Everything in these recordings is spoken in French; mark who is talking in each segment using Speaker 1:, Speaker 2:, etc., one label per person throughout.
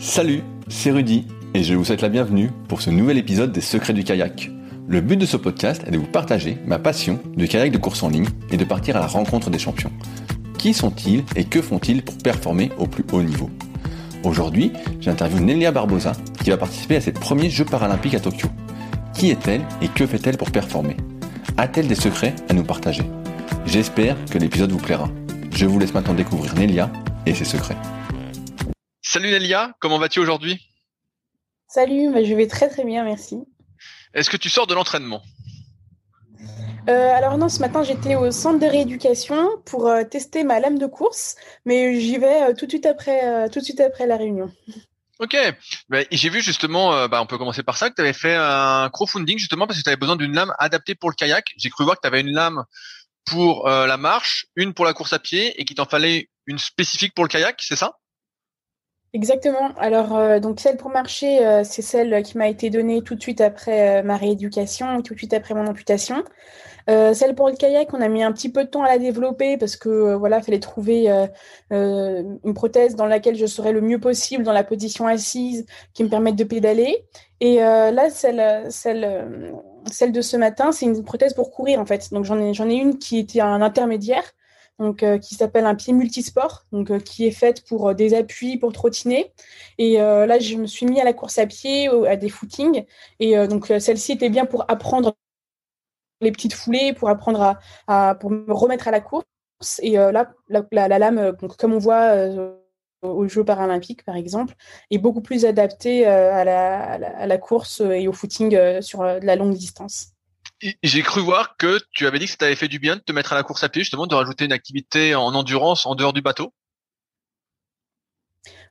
Speaker 1: Salut, c'est Rudy et je vous souhaite la bienvenue pour ce nouvel épisode des Secrets du kayak. Le but de ce podcast est de vous partager ma passion du kayak de course en ligne et de partir à la rencontre des champions. Qui sont-ils et que font-ils pour performer au plus haut niveau? Aujourd'hui, j'interviewe Nelia Barbosa qui va participer à ses premiers Jeux paralympiques à Tokyo. Qui est-elle et que fait-elle pour performer? A-t-elle des secrets à nous partager? J'espère que l'épisode vous plaira. Je vous laisse maintenant découvrir Nelia et ses secrets.
Speaker 2: Salut Nelia, comment vas-tu aujourd'hui?
Speaker 3: Salut, bah, je vais très très bien, merci.
Speaker 2: Est-ce que tu sors de l'entraînement?
Speaker 3: Euh, alors non, ce matin j'étais au centre de rééducation pour euh, tester ma lame de course, mais j'y vais euh, tout de suite après, tout de suite après la réunion.
Speaker 2: Ok, bah, j'ai vu justement, bah, on peut commencer par ça, que tu avais fait un crowdfunding justement parce que tu avais besoin d'une lame adaptée pour le kayak. J'ai cru voir que tu avais une lame pour la marche, une pour la course à pied et qu'il t'en fallait une spécifique pour le kayak, c'est ça?
Speaker 3: Exactement. Alors, euh, donc celle pour marcher, euh, c'est celle qui m'a été donnée tout de suite après euh, ma rééducation, tout de suite après mon amputation. celle pour le kayak, on a mis un petit peu de temps à la développer parce que voilà, fallait trouver une prothèse dans laquelle je serais le mieux possible dans la position assise qui me permette de pédaler. Et là, celle, celle, celle de ce matin, c'est une prothèse pour courir en fait. Donc j'en ai, j'en ai une qui était un intermédiaire donc euh, qui s'appelle un pied multisport, donc euh, qui est faite pour euh, des appuis pour trottiner. Et là, je me suis mis à la course à pied, à des footings. Et donc celle-ci était bien pour apprendre les petites foulées, pour apprendre à, pour me remettre à la course. Et là, la, lame, comme on voit aux Jeux paralympiques, par exemple, est beaucoup plus adaptée à la, à, la, course et au footing sur la longue distance.
Speaker 2: J'ai cru voir que tu avais dit que ça t'avait fait du bien de te mettre à la course à pied, justement, de rajouter une activité en endurance en dehors du bateau.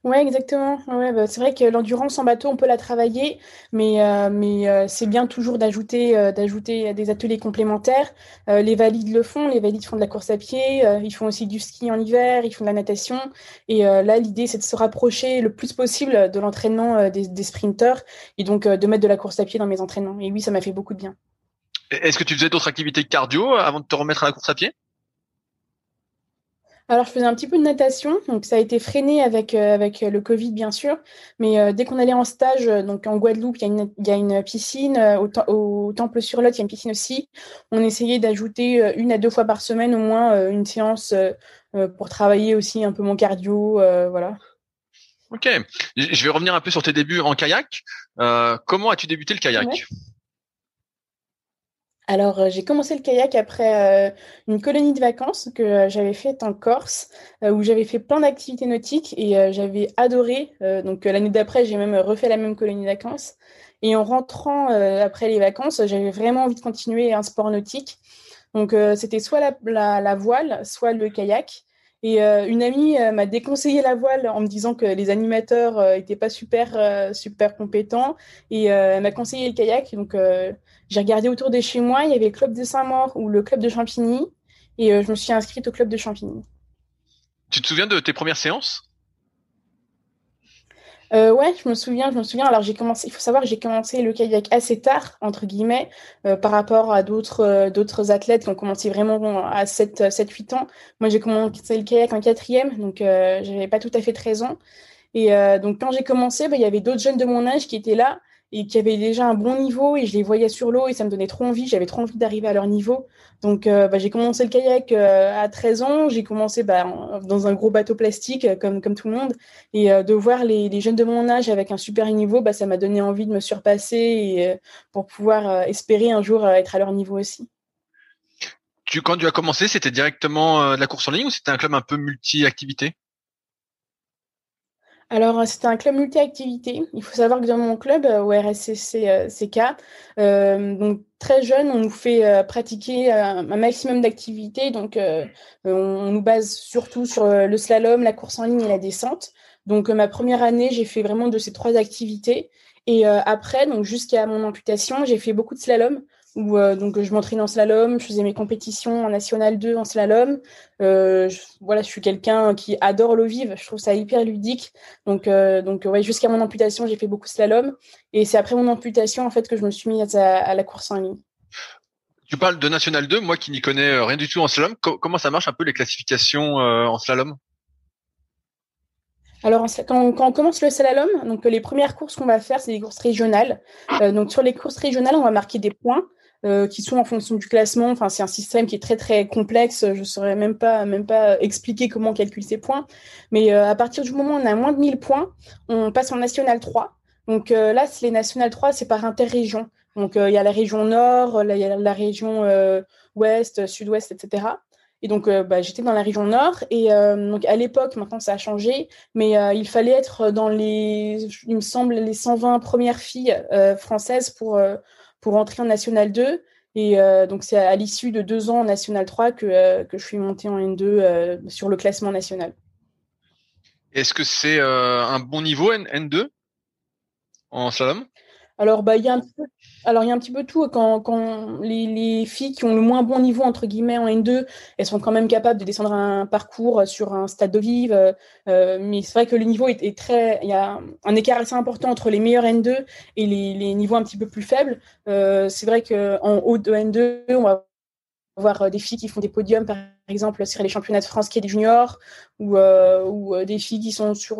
Speaker 3: Ouais, exactement. Ouais, bah, c'est vrai que l'endurance en bateau, on peut la travailler, mais, euh, mais euh, c'est bien toujours d'ajouter euh, des ateliers complémentaires. les valides le font, les valides font de la course à pied, ils font aussi du ski en hiver, ils font de la natation. Et là, l'idée, c'est de se rapprocher le plus possible de l'entraînement des, des sprinteurs et donc de mettre de la course à pied dans mes entraînements. Et oui, ça m'a fait beaucoup de bien.
Speaker 2: Est-ce que tu faisais d'autres activités cardio avant de te remettre à la course à pied?
Speaker 3: Alors, je faisais un petit peu de natation, donc ça a été freiné avec, euh, avec le Covid, bien sûr. Mais euh, dès qu'on allait en stage, euh, donc en Guadeloupe, il y, a une piscine, au, Temple sur Lot, il y a une piscine aussi. On essayait d'ajouter une à deux fois par semaine au moins une séance pour travailler aussi un peu mon cardio, voilà.
Speaker 2: Ok, je vais revenir un peu sur tes débuts en kayak. comment as-tu débuté le kayak?
Speaker 3: Alors, euh, j'ai commencé le kayak après euh, une colonie de vacances que euh, j'avais faite en Corse, où j'avais fait plein d'activités nautiques et j'avais adoré. donc, l'année d'après, j'ai même refait la même colonie de vacances. Et en rentrant après les vacances, j'avais vraiment envie de continuer un sport nautique. Donc, c'était soit la, voile, soit le kayak. Et une amie m'a déconseillé la voile en me disant que les animateurs n'étaient pas super super compétents et elle m'a conseillé le kayak. Donc j'ai regardé autour de chez moi, il y avait le club de Saint-Maur ou le club de Champigny, et euh, je me suis inscrite au club de Champigny.
Speaker 2: Tu te souviens de tes premières séances?
Speaker 3: Euh, ouais, je me souviens, je me souviens. Alors j'ai commencé, il faut savoir que j'ai commencé le kayak assez tard, entre guillemets, euh, par rapport à d'autres euh, d'autres athlètes qui ont commencé vraiment à 7 7 8 ans. Moi, j'ai commencé le kayak en quatrième, donc j'avais pas tout à fait 13 ans. Et donc quand j'ai commencé, bah, il y avait d'autres jeunes de mon âge qui étaient là et qui avaient déjà un bon niveau et je les voyais sur l'eau et ça me donnait trop envie, j'avais trop envie d'arriver à leur niveau. Donc euh, bah, j'ai commencé le kayak euh, à 13 ans, j'ai commencé bah, dans un gros bateau plastique euh, comme, tout le monde et de voir les, les, jeunes de mon âge avec un super niveau, bah, ça m'a donné envie de me surpasser et, pour pouvoir espérer un jour être à leur niveau aussi.
Speaker 2: Tu, quand tu as commencé, c'était directement de la course en ligne ou c'était un club un peu multi-activité?
Speaker 3: Alors, euh, c'était un club multi-activité. Il faut savoir que dans mon club, euh, au RSCC, euh, donc très jeune, on nous fait pratiquer un maximum d'activités. Donc, on, nous base surtout sur le slalom, la course en ligne et la descente. Donc, ma première année, j'ai fait vraiment de ces trois activités. Et après, donc jusqu'à mon amputation, j'ai fait beaucoup de slalom où euh, donc je m'entraînais en slalom, je faisais mes compétitions en national 2 en slalom. Euh, je, voilà, je suis quelqu'un qui adore l'eau vive, je trouve ça hyper ludique. Donc euh, donc ouais, jusqu'à mon amputation, j'ai fait beaucoup de slalom et c'est après mon amputation en fait que je me suis mise à, la course en ligne.
Speaker 2: Tu parles de national 2, moi qui n'y connais rien du tout en slalom, comment ça marche un peu les classifications en slalom?
Speaker 3: Alors, quand, on commence le slalom, donc les premières courses qu'on va faire, c'est des courses régionales. donc, sur les courses régionales, on va marquer des points. Euh, qui sont en fonction du classement. Enfin, c'est un système qui est très très complexe. Je ne saurais même pas même pas expliquer comment on calcule ces points. Mais euh, à partir du moment où on a moins de 1000 points, on passe en national 3. Donc euh, là, les national 3, c'est par interrégion. Donc il y a la région nord, il y a la région ouest, sud-ouest, etc. Et donc, bah, j'étais dans la région nord. Et donc, à l'époque, maintenant, ça a changé, mais il fallait être dans les, il me semble, les 120 premières filles françaises pour pour entrer en National 2. Et euh, donc, c'est à, l'issue de deux ans en National 3 que, euh, que je suis montée en N2 euh, sur le classement national.
Speaker 2: Est-ce que c'est un bon niveau N 2 en slalom?
Speaker 3: Alors, bah, il y a un petit peu, tout. Quand, quand les, les, filles qui ont le moins bon niveau, entre guillemets, en N2, elles sont quand même capables de descendre un parcours sur un stade de vive. Euh, mais c'est vrai que le niveau est, très. Il y a un écart assez important entre les meilleurs N2 et les, niveaux un petit peu plus faibles. Euh, c'est vrai qu'en haut de N2, on va voir euh, des filles qui font des podiums, par exemple, sur les championnats de France qui est des juniors, ou, euh, ou euh, des filles qui sont sur,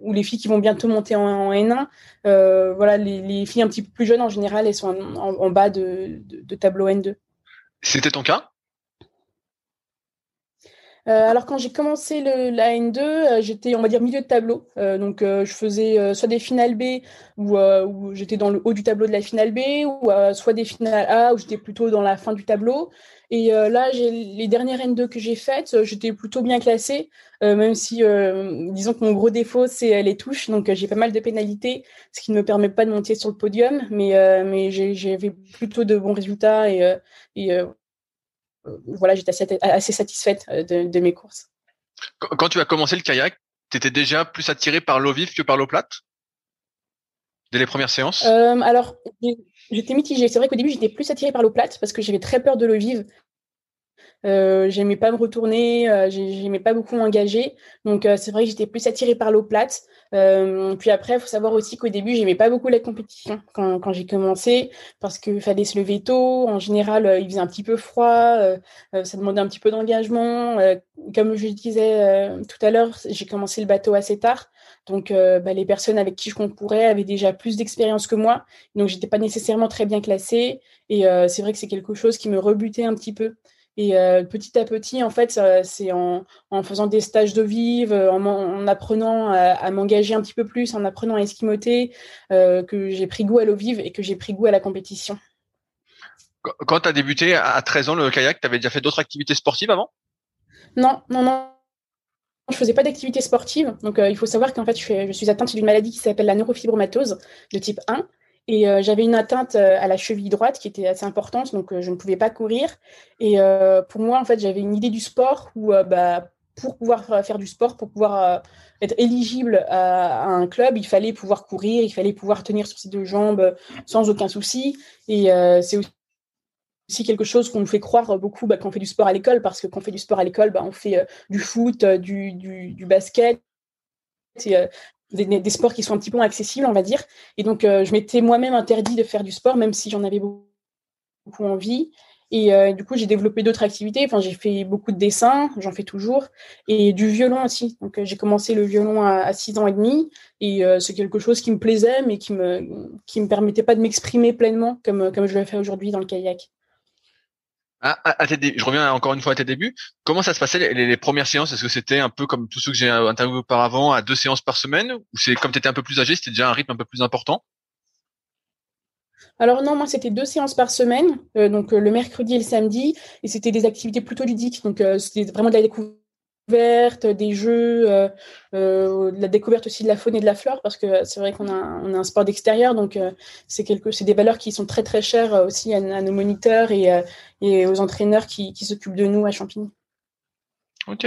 Speaker 3: ou les filles qui vont bientôt monter en, N1. voilà, les, filles un petit peu plus jeunes, en général, elles sont en, bas de, de, tableau N2.
Speaker 2: C'était ton cas?
Speaker 3: Alors quand j'ai commencé la N2, j'étais on va dire milieu de tableau. donc je faisais soit des finales B où, j'étais dans le haut du tableau de la finale B, ou soit des finales A où j'étais plutôt dans la fin du tableau. Et euh, là, les dernières N2 que j'ai faites, euh, j'étais plutôt bien classée, euh, même si, disons que mon gros défaut, c'est les touches. Donc, j'ai pas mal de pénalités, ce qui ne me permet pas de monter sur le podium. Mais, mais j'avais plutôt de bons résultats et voilà, j'étais assez, satisfaite de, mes courses.
Speaker 2: Quand tu as commencé le kayak, tu étais déjà plus attiré par l'eau vive que par l'eau plate? Dès les premières séances?
Speaker 3: Alors, J'étais mitigée. C'est vrai qu'au début, j'étais plus attirée par l'eau plate parce que j'avais très peur de l'eau vive. Euh, j'aimais pas me retourner, euh, j'aimais pas beaucoup m'engager. Donc euh, c'est vrai que j'étais plus attirée par l'eau plate. Euh, puis après, il faut savoir aussi qu'au début, j'aimais pas beaucoup la compétition quand, quand j'ai commencé parce qu'il fallait se lever tôt. En général, il faisait un petit peu froid, ça demandait un petit peu d'engagement. comme je disais tout à l'heure, j'ai commencé le bateau assez tard. Donc, bah, les personnes avec qui je concourais avaient déjà plus d'expérience que moi. Donc, j'étais pas nécessairement très bien classée. Et c'est vrai que c'est quelque chose qui me rebutait un petit peu. Et euh, petit à petit, en fait, c'est en, faisant des stages de vive, en, apprenant à, m'engager un petit peu plus, en apprenant à esquimoter, euh, que j'ai pris goût à l'eau vive et que j'ai pris goût à la compétition.
Speaker 2: Quand tu as débuté à 13 ans le kayak, tu avais déjà fait d'autres activités sportives avant?
Speaker 3: Non, non, non. Je faisais pas d'activité sportive. Donc, euh, il faut savoir qu'en fait, je, je suis atteinte d'une maladie qui s'appelle la neurofibromatose de type 1. Et euh, j'avais une atteinte euh, à la cheville droite qui était assez importante, donc euh, je ne pouvais pas courir. Et pour moi, en fait, j'avais une idée du sport où, bah, pour pouvoir faire du sport, pour pouvoir être éligible à, un club, il fallait pouvoir courir, il fallait pouvoir tenir sur ses deux jambes sans aucun souci. Et c'est aussi quelque chose qu'on nous fait croire beaucoup bah, quand on fait du sport à l'école, parce que quand on fait du sport à l'école, bah, on fait du foot, du, basket, des, sports qui sont un petit peu accessibles, on va dire. Et donc, euh, je m'étais moi-même interdit de faire du sport, même si j'en avais beaucoup, envie. Et euh, du coup, j'ai développé d'autres activités. Enfin, j'ai fait beaucoup de dessins, j'en fais toujours, et du violon aussi. Donc, euh, j'ai commencé le violon à, 6 ans et demi, et c'est quelque chose qui me plaisait, mais qui me qui me permettait pas de m'exprimer pleinement comme comme je le fais aujourd'hui dans le kayak.
Speaker 2: À, à, je reviens encore une fois à tes débuts. Comment ça se passait les, les premières séances? Est-ce que c'était un peu comme tous ceux que j'ai interviewés auparavant, à deux séances par semaine? Ou c'est comme tu étais un peu plus âgé, c'était déjà un rythme un peu plus important?
Speaker 3: Alors non, moi c'était deux séances par semaine, euh, donc euh, le mercredi et le samedi, et c'était des activités plutôt ludiques, donc euh, c'était vraiment de la découverte des jeux, euh, euh, la découverte aussi de la faune et de la flore, parce que c'est vrai qu'on a, un sport d'extérieur, donc euh, c'est des valeurs qui sont très très chères aussi à, nos moniteurs et, aux entraîneurs qui, s'occupent de nous à Champigny.
Speaker 2: Ok.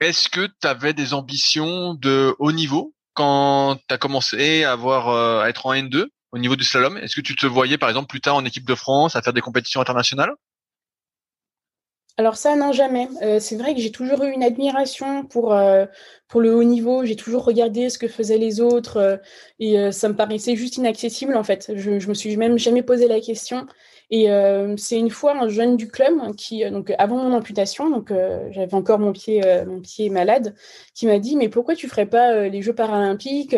Speaker 2: Est-ce que tu avais des ambitions de haut niveau quand tu as commencé à, à être en N2 au niveau du slalom? Est-ce que tu te voyais par exemple plus tard en équipe de France à faire des compétitions internationales?
Speaker 3: Alors ça, non, jamais. Euh, c'est vrai que j'ai toujours eu une admiration pour, euh, pour le haut niveau. J'ai toujours regardé ce que faisaient les autres euh, et ça me paraissait juste inaccessible en fait. Je, me suis même jamais posé la question. Et c'est une fois un jeune du club qui, donc avant mon amputation, donc j'avais encore mon pied, mon pied malade, qui m'a dit mais pourquoi tu ferais pas les Jeux paralympiques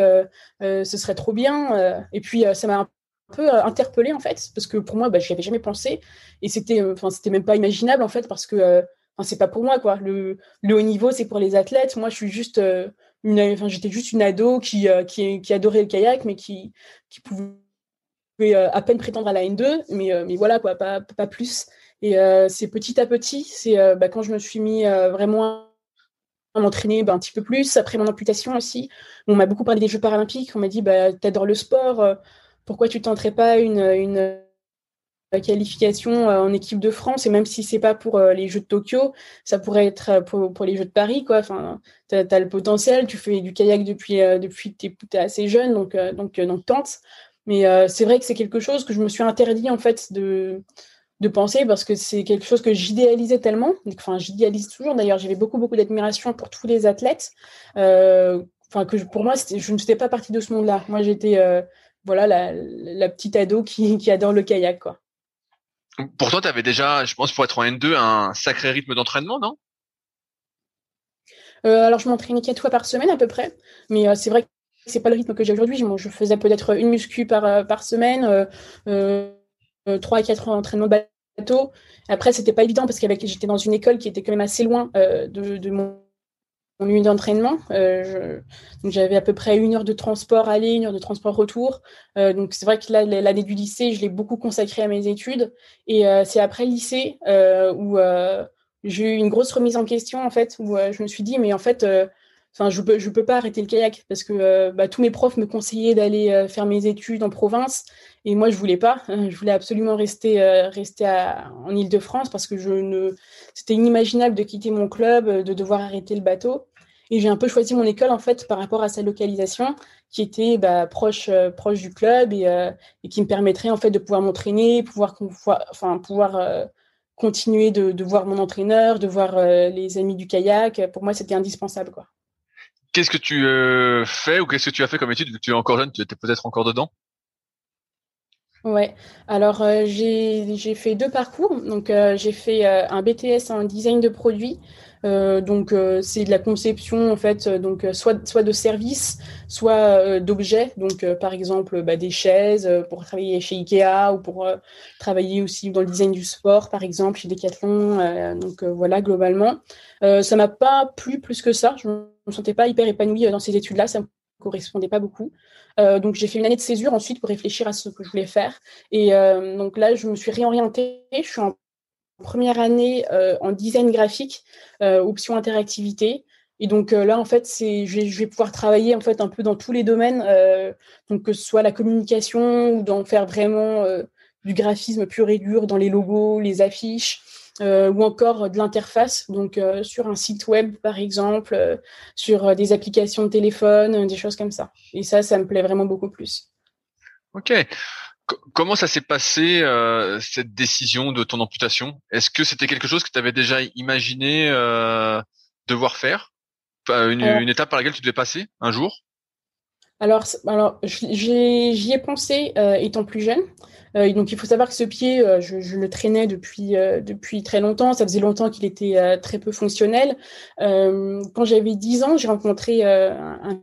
Speaker 3: Ce serait trop bien. et puis ça m'a peu interpellée en fait parce que pour moi, bah, j'y avais jamais pensé et c'était, enfin c'était même pas imaginable en fait parce que Enfin, c'est pas pour moi quoi. Le, le haut niveau, c'est pour les athlètes. Moi, je suis juste une, enfin, j'étais juste une ado qui, qui, qui adorait le kayak, mais qui, qui pouvait euh, à peine prétendre à la N2, mais, euh, mais voilà, quoi, pas, pas plus. Et euh, c'est petit à petit, c'est bah, quand je me suis mis vraiment à m'entraîner bah, un petit peu plus, après mon amputation aussi. On m'a beaucoup parlé des Jeux paralympiques, on m'a dit, bah, t'adores le sport, pourquoi tu tenterais pas une, une qualification en équipe de France? Et même si c'est pas pour les Jeux de Tokyo, ça pourrait être pour, les Jeux de Paris quoi. Enfin, t'as as le potentiel, tu fais du kayak depuis depuis t'es assez jeune donc donc tente. Mais euh, c'est vrai que c'est quelque chose que je me suis interdit en fait de, de penser parce que c'est quelque chose que j'idéalisais tellement. Enfin, j'idéalise toujours. D'ailleurs, j'avais beaucoup beaucoup d'admiration pour tous les athlètes. Euh, enfin, que pour moi, je ne faisais pas partie de ce monde-là. Moi, j'étais euh, voilà la, la, petite ado qui, qui adore le kayak, quoi.
Speaker 2: Pourtant, tu avais déjà, je pense, pour être en N2, un sacré rythme d'entraînement, non?
Speaker 3: Alors, je m'entraînais quatre fois par semaine à peu près. Mais c'est vrai que c'est pas le rythme que j'ai aujourd'hui. Je, faisais peut-être une muscu par, euh, par semaine, euh, euh, trois à quatre d'entraînement bateau. Après, c'était pas évident parce que j'étais dans une école qui était quand même assez loin de, mon, lieu d'entraînement. j'avais à peu près une heure de transport aller, une heure de transport retour. donc c'est vrai que là, l'année du lycée, je l'ai beaucoup consacrée à mes études. Et c'est après le lycée où j'ai eu une grosse remise en question en fait, où je me suis dit mais en fait Enfin, je peux, je peux pas arrêter le kayak parce que euh, bah, tous mes profs me conseillaient d'aller euh, faire mes études en province et moi je voulais pas. Je voulais absolument rester, euh, rester en Île-de-France parce que je ne, c'était inimaginable de quitter mon club, de devoir arrêter le bateau. Et j'ai un peu choisi mon école en fait par rapport à sa localisation qui était bah, proche, proche du club et, et, qui me permettrait en fait de pouvoir m'entraîner, pouvoir, enfin pouvoir continuer de, de, voir mon entraîneur, de voir les amis du kayak. Pour moi, c'était indispensable quoi
Speaker 2: qu'est-ce que tu euh, fais ou qu'est-ce que tu as fait comme étude tu es encore jeune, tu étais peut-être encore dedans?
Speaker 3: Ouais, alors euh, j'ai fait deux parcours. Donc euh, j'ai fait un BTS en design de produits. Donc c'est de la conception en fait, donc soit soit de services, soit d'objets. Donc par exemple bah, des chaises pour travailler chez Ikea ou pour travailler aussi dans le design du sport, par exemple chez Decathlon. donc voilà globalement, ça m'a pas plu plus que ça. Je me sentais pas hyper épanouie euh, dans ces études-là, ça me correspondait pas beaucoup. Euh, donc j'ai fait une année de césure ensuite pour réfléchir à ce que je voulais faire. Et euh, donc là, je me suis réorientée. Je suis en première année en design graphique, option interactivité. Et donc là, en fait, c'est, je, vais, pouvoir travailler en fait un peu dans tous les domaines, donc que ce soit la communication ou d'en faire vraiment du graphisme pur et dur dans les logos, les affiches, euh, ou encore de l'interface, donc euh, sur un site web par exemple, euh, sur des applications de téléphone, des choses comme ça. Et ça, ça me plaît vraiment beaucoup plus.
Speaker 2: Ok. Comment ça s'est passé cette décision de ton amputation? Est-ce que c'était quelque chose que tu avais déjà imaginé devoir faire? Une, une étape par laquelle tu devais passer un jour?
Speaker 3: Alors, alors j'y ai pensé étant plus jeune. Euh, donc il faut savoir que ce pied, euh, je, le traînais depuis euh, depuis très longtemps. Ça faisait longtemps qu'il était très peu fonctionnel. quand j'avais 10 ans, j'ai rencontré un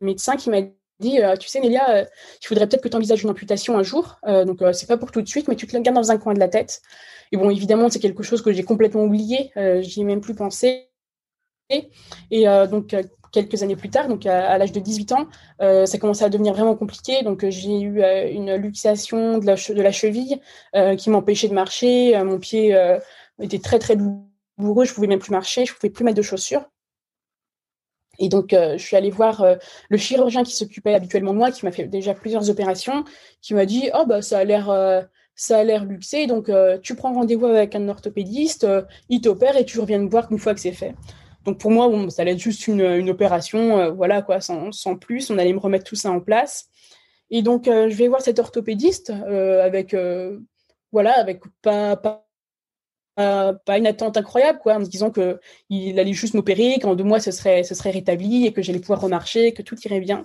Speaker 3: médecin qui m'a dit tu sais Nélia il faudrait peut-être que tu envisages une amputation un jour donc c'est pas pour tout de suite mais tu te la gardes dans un coin de la tête et bon évidemment c'est quelque chose que j'ai complètement oublié j'y ai même plus pensé et donc quelques années plus tard, donc à, l'âge de 18 ans, euh, ça commençait à devenir vraiment compliqué. Donc euh, j'ai eu euh, une luxation de la, de la cheville qui m'empêchait de marcher. mon pied était très très douloureux. Je pouvais même plus marcher. Je pouvais plus mettre de chaussures. Et donc, je suis allée voir le chirurgien qui s'occupait habituellement de moi, qui m'a fait déjà plusieurs opérations, qui m'a dit Oh, bah, ça a l'air. ça a l'air luxé, donc tu prends rendez-vous avec un orthopédiste, il t'opère et tu reviens me voir une fois que c'est fait. Donc pour moi, ça allait être juste une, opération, euh, voilà quoi, sans, plus. On allait me remettre tout ça en place. Et donc euh, je vais voir cet orthopédiste euh, avec, voilà, avec pas, pas une attente incroyable, quoi, en me disant que il allait juste m'opérer, qu'en deux mois ce serait, ce serait rétabli et que j'allais pouvoir remarcher, que tout irait bien.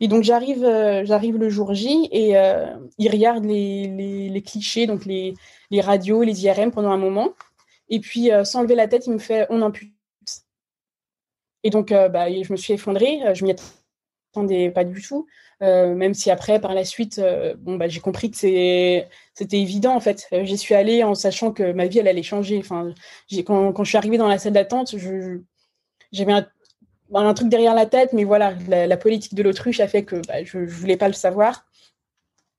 Speaker 3: Et donc j'arrive, j'arrive le jour J et il regarde les, les, clichés, donc les, les radios, les IRM pendant un moment. Et puis sans lever la tête, il me fait on ampute. Et donc bah, je me suis effondrée, je m'y attendais pas du tout. Euh, même si après, par la suite, euh, bon, bah, j'ai compris que c'était évident en fait. Euh, j'y suis allée en sachant que ma vie elle allait changer. Enfin, quand, quand je suis arrivée dans la salle d'attente, j'avais un, un, truc derrière la tête, mais voilà, la, politique de l'autruche a fait que bah, je, ne voulais pas le savoir.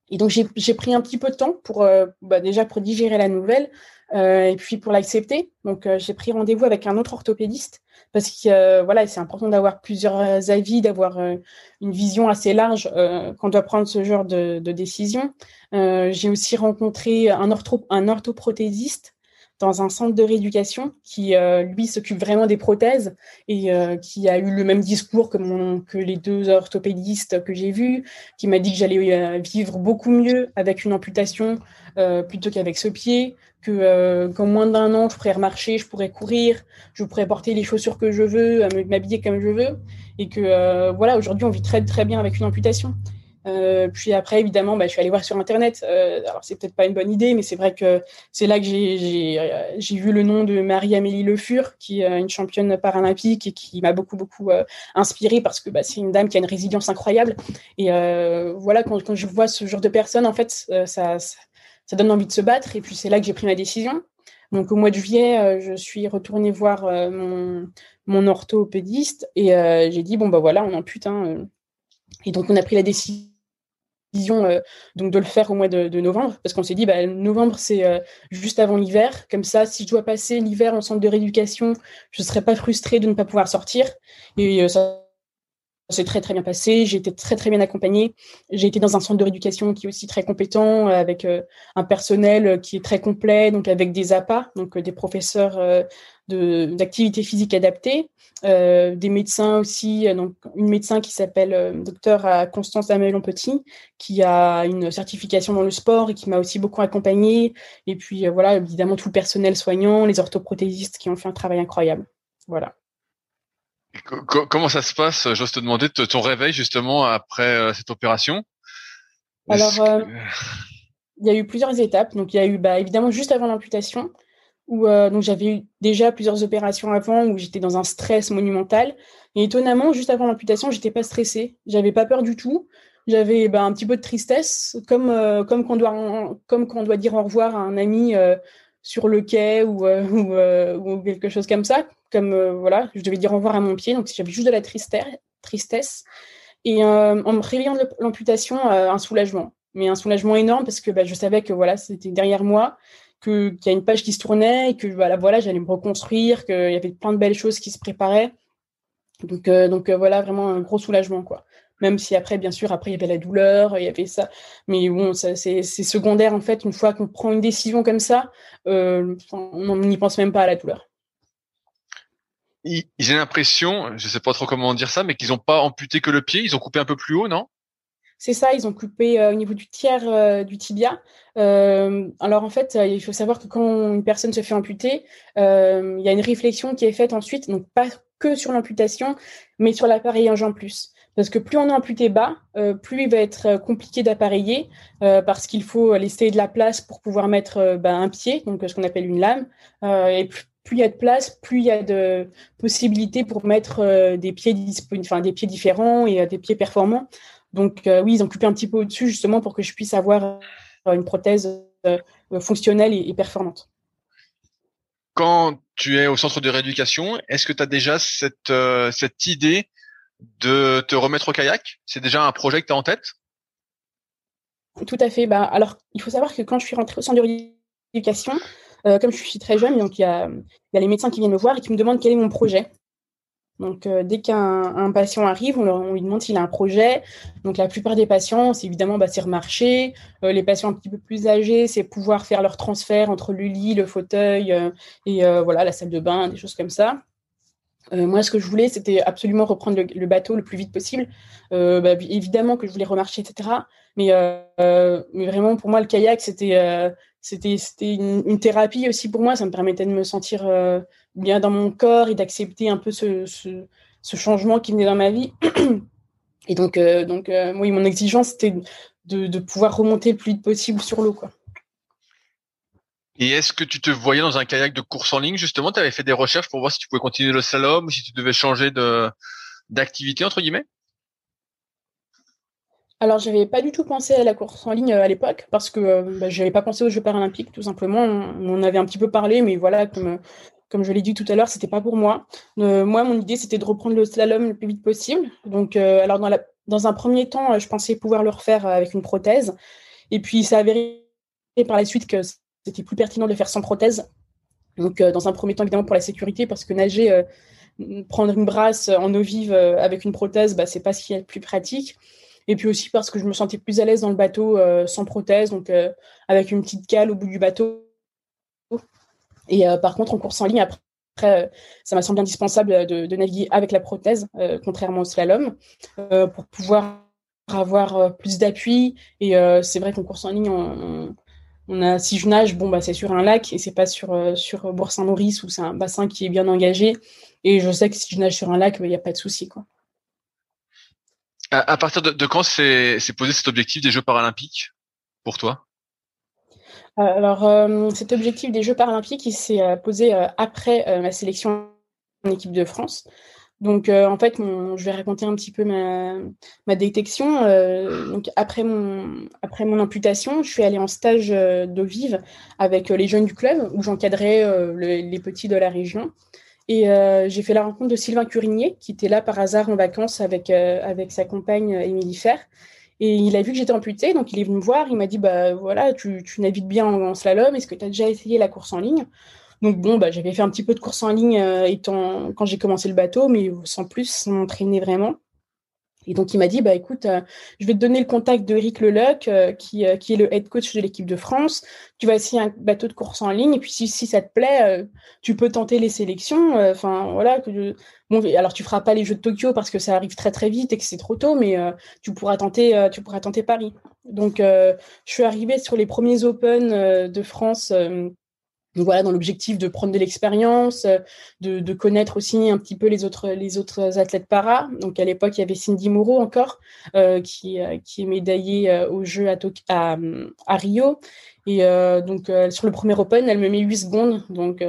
Speaker 3: Et donc j'ai pris un petit peu de temps pour bah, déjà pour digérer la nouvelle et puis pour l'accepter. Donc j'ai pris rendez-vous avec un autre orthopédiste parce que euh, voilà, c'est important d'avoir plusieurs avis, d'avoir euh, une vision assez large euh, quand on doit prendre ce genre de, de décision. J'ai aussi rencontré un, ortho, un orthoprothésiste dans un centre de rééducation qui, lui, s'occupe vraiment des prothèses et qui a eu le même discours que, les deux orthopédistes que j'ai vus, qui m'a dit que j'allais vivre beaucoup mieux avec une amputation plutôt qu'avec ce pied, que euh, qu'en moins d'un an, je pourrais remarcher, je pourrais courir, je pourrais porter les chaussures que je veux, m'habiller comme je veux, et que euh, voilà, aujourd'hui, on vit très très bien avec une amputation. Euh, puis après, évidemment, bah, je suis allée voir sur Internet. Euh, alors, c'est peut-être pas une bonne idée, mais c'est vrai que c'est là que j'ai vu le nom de Marie-Amélie Le Fur, qui est une championne paralympique et qui m'a beaucoup, beaucoup euh, inspirée parce que bah, c'est une dame qui a une résilience incroyable. Et voilà, quand, je vois ce genre de personnes, en fait, ça, donne envie de se battre. Et puis c'est là que j'ai pris ma décision. Donc au mois de juillet, euh, je suis retournée voir euh, mon, orthopédiste et euh, j'ai dit bon bah voilà, on ampute. Hein, et donc on a pris la décision donc de le faire au mois de, novembre parce qu'on s'est dit bah, novembre c'est juste avant l'hiver. Comme ça si je dois passer l'hiver en centre de rééducation je ne serai pas frustrée de ne pas pouvoir sortir. Et ça c'est très très bien passé, j'ai été très très bien accompagnée. J'ai été dans un centre de rééducation qui est aussi très compétent, euh, avec euh, un personnel euh, qui est très complet, donc avec des APA, donc des professeurs d'activité physique adaptée, des médecins aussi, donc une médecin qui s'appelle docteur Constance Amelon Petit, qui a une certification dans le sport et qui m'a aussi beaucoup accompagnée. Et puis voilà, évidemment tout le personnel soignant, les orthoprothésistes qui ont fait un travail incroyable. Voilà.
Speaker 2: Comment ça se passe? J'ose te demander ton réveil justement après euh, cette opération?
Speaker 3: Alors, euh, il y a eu plusieurs étapes. Donc, il y a eu bah, évidemment juste avant l'amputation, où euh, donc j'avais eu déjà plusieurs opérations avant où j'étais dans un stress monumental. Et étonnamment, juste avant l'amputation, j'étais pas stressée. J'avais pas peur du tout. J'avais bah, un petit peu de tristesse, comme comme quand on doit comme quand on doit dire au revoir à un ami sur le quai ou, euh, euh, ou, quelque chose comme ça. Comme euh, voilà, je devais dire au revoir à mon pied, donc j'avais juste de la tristesse. Et en me réveillant de l'amputation, un soulagement. Mais un soulagement énorme parce que bah, je savais que voilà, c'était derrière moi, qu'il y a une page qui se tournait et que voilà, voilà j'allais me reconstruire, qu'il y avait plein de belles choses qui se préparaient. Donc, donc voilà, vraiment un gros soulagement. quoi même si après, bien sûr, après, il y avait la douleur, il y avait ça. Mais bon, c'est secondaire, en fait, une fois qu'on prend une décision comme ça, euh, on n'y pense même pas à la douleur.
Speaker 2: J'ai l'impression, je sais pas trop comment dire ça, mais qu'ils n'ont pas amputé que le pied, ils ont coupé un peu plus haut, non?
Speaker 3: C'est ça, ils ont coupé euh, au niveau du tiers euh, du tibia. alors en fait, il faut savoir que quand une personne se fait amputer, il y a une réflexion qui est faite ensuite, donc pas que sur l'amputation, mais sur l'appareil en plus. Parce que plus on est amputé bas, euh, plus il va être euh, compliqué d'appareiller euh, parce qu'il faut laisser de la place pour pouvoir mettre bah, un pied, donc ce qu'on appelle une lame. et plus, il y a de place, plus il y a de possibilités pour mettre des pieds, des pieds différents et des pieds performants. Donc oui, ils ont coupé un petit peu au-dessus justement pour que je puisse avoir une prothèse fonctionnelle et, performante.
Speaker 2: Quand tu es au centre de rééducation, est-ce que tu as déjà cette, cette idée de te remettre au kayak? C'est déjà un projet que tu as en tête?
Speaker 3: Tout à fait. Bah, alors, il faut savoir que quand je suis rentrée au centre de rééducation, euh, comme je suis très jeune, donc il y a, les médecins qui viennent me voir et qui me demandent quel est mon projet. Donc, euh, dès qu'un patient arrive, on, lui demande s'il a un projet. Donc, la plupart des patients, c'est évidemment bah, c'est remarcher. Euh, les patients un petit peu plus âgés, c'est pouvoir faire leur transfert entre le lit, le fauteuil et voilà la salle de bain, des choses comme ça. moi, ce que je voulais, c'était absolument reprendre le, bateau le plus vite possible. Bah, évidemment que je voulais remarcher, etc. Mais, vraiment, pour moi, le kayak, c'était c'était une, une, thérapie aussi pour moi. Ça me permettait de me sentir bien dans mon corps et d'accepter un peu ce, ce, ce, changement qui venait dans ma vie. Et donc, donc oui, mon exigence, c'était de, de, pouvoir remonter le plus vite possible sur l'eau. quoi.
Speaker 2: Et est-ce que tu te voyais dans un kayak de course en ligne justement? Tu avais fait des recherches pour voir si tu pouvais continuer le slalom ou si tu devais changer de d'activité entre guillemets?
Speaker 3: Alors, j'avais pas du tout pensé à la course en ligne euh, à l'époque parce que euh, bah, je n'avais pas pensé aux Jeux paralympiques, tout simplement. On, en avait un petit peu parlé, mais voilà, comme, comme je l'ai dit tout à l'heure, c'était pas pour moi. Euh, moi, mon idée, c'était de reprendre le slalom le plus vite possible. Donc, alors dans, un premier temps, je pensais pouvoir le refaire avec une prothèse. Et puis, ça a avéré par la suite que c'était plus pertinent de le faire sans prothèse. Donc, dans un premier temps, évidemment, pour la sécurité, parce que nager, prendre une brasse en eau vive avec une prothèse, bah, c'est pas ce qui est le plus pratique. Et puis aussi parce que je me sentais plus à l'aise dans le bateau euh, sans prothèse, donc euh, avec une petite cale au bout du bateau. Et euh, par contre, en course en ligne, après, ça m'a semblé indispensable de, naviguer avec la prothèse, contrairement au slalom, pour pouvoir avoir plus d'appui. Et c'est vrai qu'en course en ligne, on, a, si je nage, bon, bah, c'est sur un lac et c'est pas sur, sur Bourg-Saint-Maurice où c'est un bassin qui est bien engagé. Et je sais que si je nage sur un lac, il n'y a pas de souci.
Speaker 2: À, partir de, quand s'est posé cet objectif des Jeux paralympiques pour toi?
Speaker 3: Alors, euh, cet objectif des Jeux paralympiques, il s'est euh, posé euh, après ma sélection en équipe de France. Donc, en fait, je vais raconter un petit peu ma, détection. donc, après mon, après mon amputation, je suis allée en stage d'eau vive avec les jeunes du club où j'encadrais les petits de la région. Et euh, j'ai fait la rencontre de Sylvain Curigné, qui était là par hasard en vacances avec, euh, avec sa compagne euh, Émilie Fer. Et il a vu que j'étais amputée, donc il est venu me voir. Il m'a dit bah voilà, tu, navigues bien en, slalom. Est-ce que tu as déjà essayé la course en ligne? Donc bon, bah, j'avais fait un petit peu de course en ligne étant, quand j'ai commencé le bateau, mais sans plus, sans m'entraîner vraiment. Et donc, il m'a dit, bah, écoute, euh, je vais te donner le contact de Eric Leluc, euh, qui, euh, qui est le head coach de l'équipe de France. Tu vas essayer un bateau de course en ligne. Et puis, si, si ça te plaît, tu peux tenter les sélections. Enfin, voilà. Que, bon, alors, tu feras pas les Jeux de Tokyo parce que ça arrive très, très vite et que c'est trop tôt, mais tu, pourras tenter, tu pourras tenter Paris. Donc, je suis arrivée sur les premiers Open de France voilà, dans l'objectif de prendre de l'expérience, euh, de, connaître aussi un petit peu les autres, les autres athlètes para. Donc à l'époque, il y avait Cindy Moreau encore, euh, qui, euh, qui est médaillée aux Jeux à, à, à, Rio. Et donc sur le premier Open, elle me met 8 secondes. Donc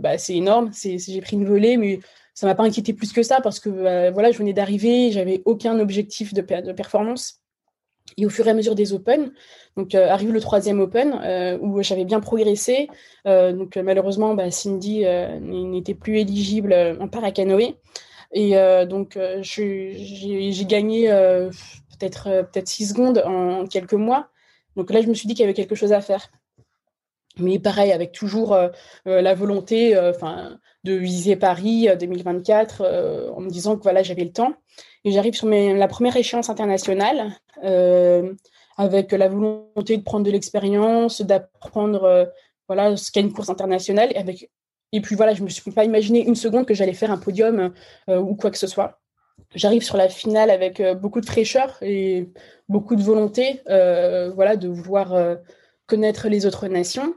Speaker 3: bah, c'est énorme. J'ai pris une volée, mais ça m'a pas inquiété plus que ça parce que voilà, je venais d'arriver, j'avais aucun objectif de, de performance. Et au fur et à mesure des Open, donc euh, arrive le troisième Open euh, où j'avais bien progressé. Euh, donc malheureusement, bah, Cindy n'était plus éligible en paracanoë. Et donc j'ai gagné peut-être peut-être six secondes en quelques mois. Donc là, je me suis dit qu'il y avait quelque chose à faire. Mais pareil, avec toujours la volonté, enfin, de viser Paris 2024, en me disant que voilà, j'avais le temps. Et j'arrive sur la première échéance internationale euh, avec la volonté de prendre de l'expérience, d'apprendre euh, voilà, ce qu'est une course internationale. Et puis voilà, je ne me suis pas imaginé une seconde que j'allais faire un podium euh, ou quoi que ce soit. J'arrive sur la finale avec beaucoup de fraîcheur et beaucoup de volonté voilà, de vouloir connaître les autres nations.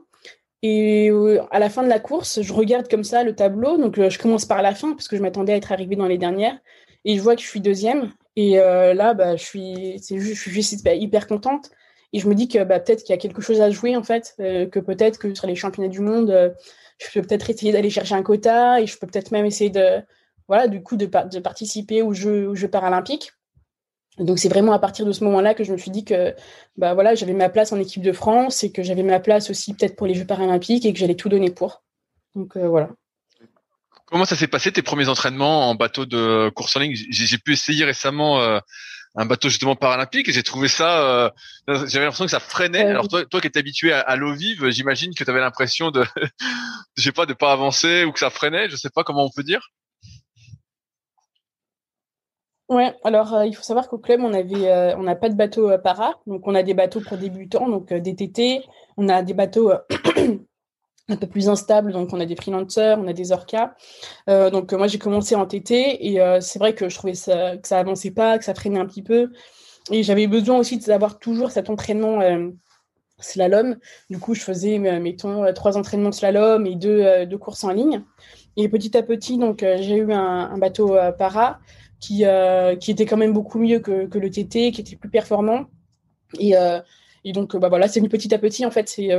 Speaker 3: Et à la fin de la course, je regarde comme ça le tableau. Donc, je commence par la fin parce que je m'attendais à être arrivée dans les dernières. Et je vois que je suis deuxième. Et euh, là, bah, je suis, c'est je suis juste hyper contente. Et je me dis que bah, peut-être qu'il y a quelque chose à jouer, en fait, euh, que peut-être que sur les championnats du monde, euh, je peux peut-être essayer d'aller chercher un quota et je peux peut-être même essayer de, voilà, du coup, de, participer aux Jeux, aux Jeux paralympiques. Donc c'est vraiment à partir de ce moment-là que je me suis dit que bah voilà j'avais ma place en équipe de France et que j'avais ma place aussi peut-être pour les Jeux paralympiques et que j'allais tout donner pour. Donc voilà.
Speaker 2: Comment ça s'est passé tes premiers entraînements en bateau de course en ligne? J'ai pu essayer récemment euh, un bateau justement paralympique et j'ai trouvé ça. Euh, j'avais l'impression que ça freinait. Alors toi, toi qui es habitué à, l'eau vive, j'imagine que tu avais l'impression de, je sais pas, de pas avancer ou que ça freinait. Je sais pas comment on peut dire.
Speaker 3: Ouais, alors euh, il faut savoir qu'au club on avait, on n'a pas de bateau para, donc on a des bateaux pour débutants, donc des TT, on a des bateaux un peu plus instable. Donc, on a des freelancers, on a des orcas. Euh, donc, moi, j'ai commencé en TT et euh, c'est vrai que je trouvais ça, que ça avançait pas, que ça traînait un petit peu. Et j'avais besoin aussi d'avoir toujours cet entraînement euh, slalom. Du coup, je faisais, mettons, trois entraînements slalom et deux, deux courses en ligne. Et petit à petit, donc, j'ai eu un, bateau para qui, qui était quand même beaucoup mieux que, que, le TT, qui était plus performant. Et, et donc, bah voilà, c'est venu petit à petit. En fait, c'est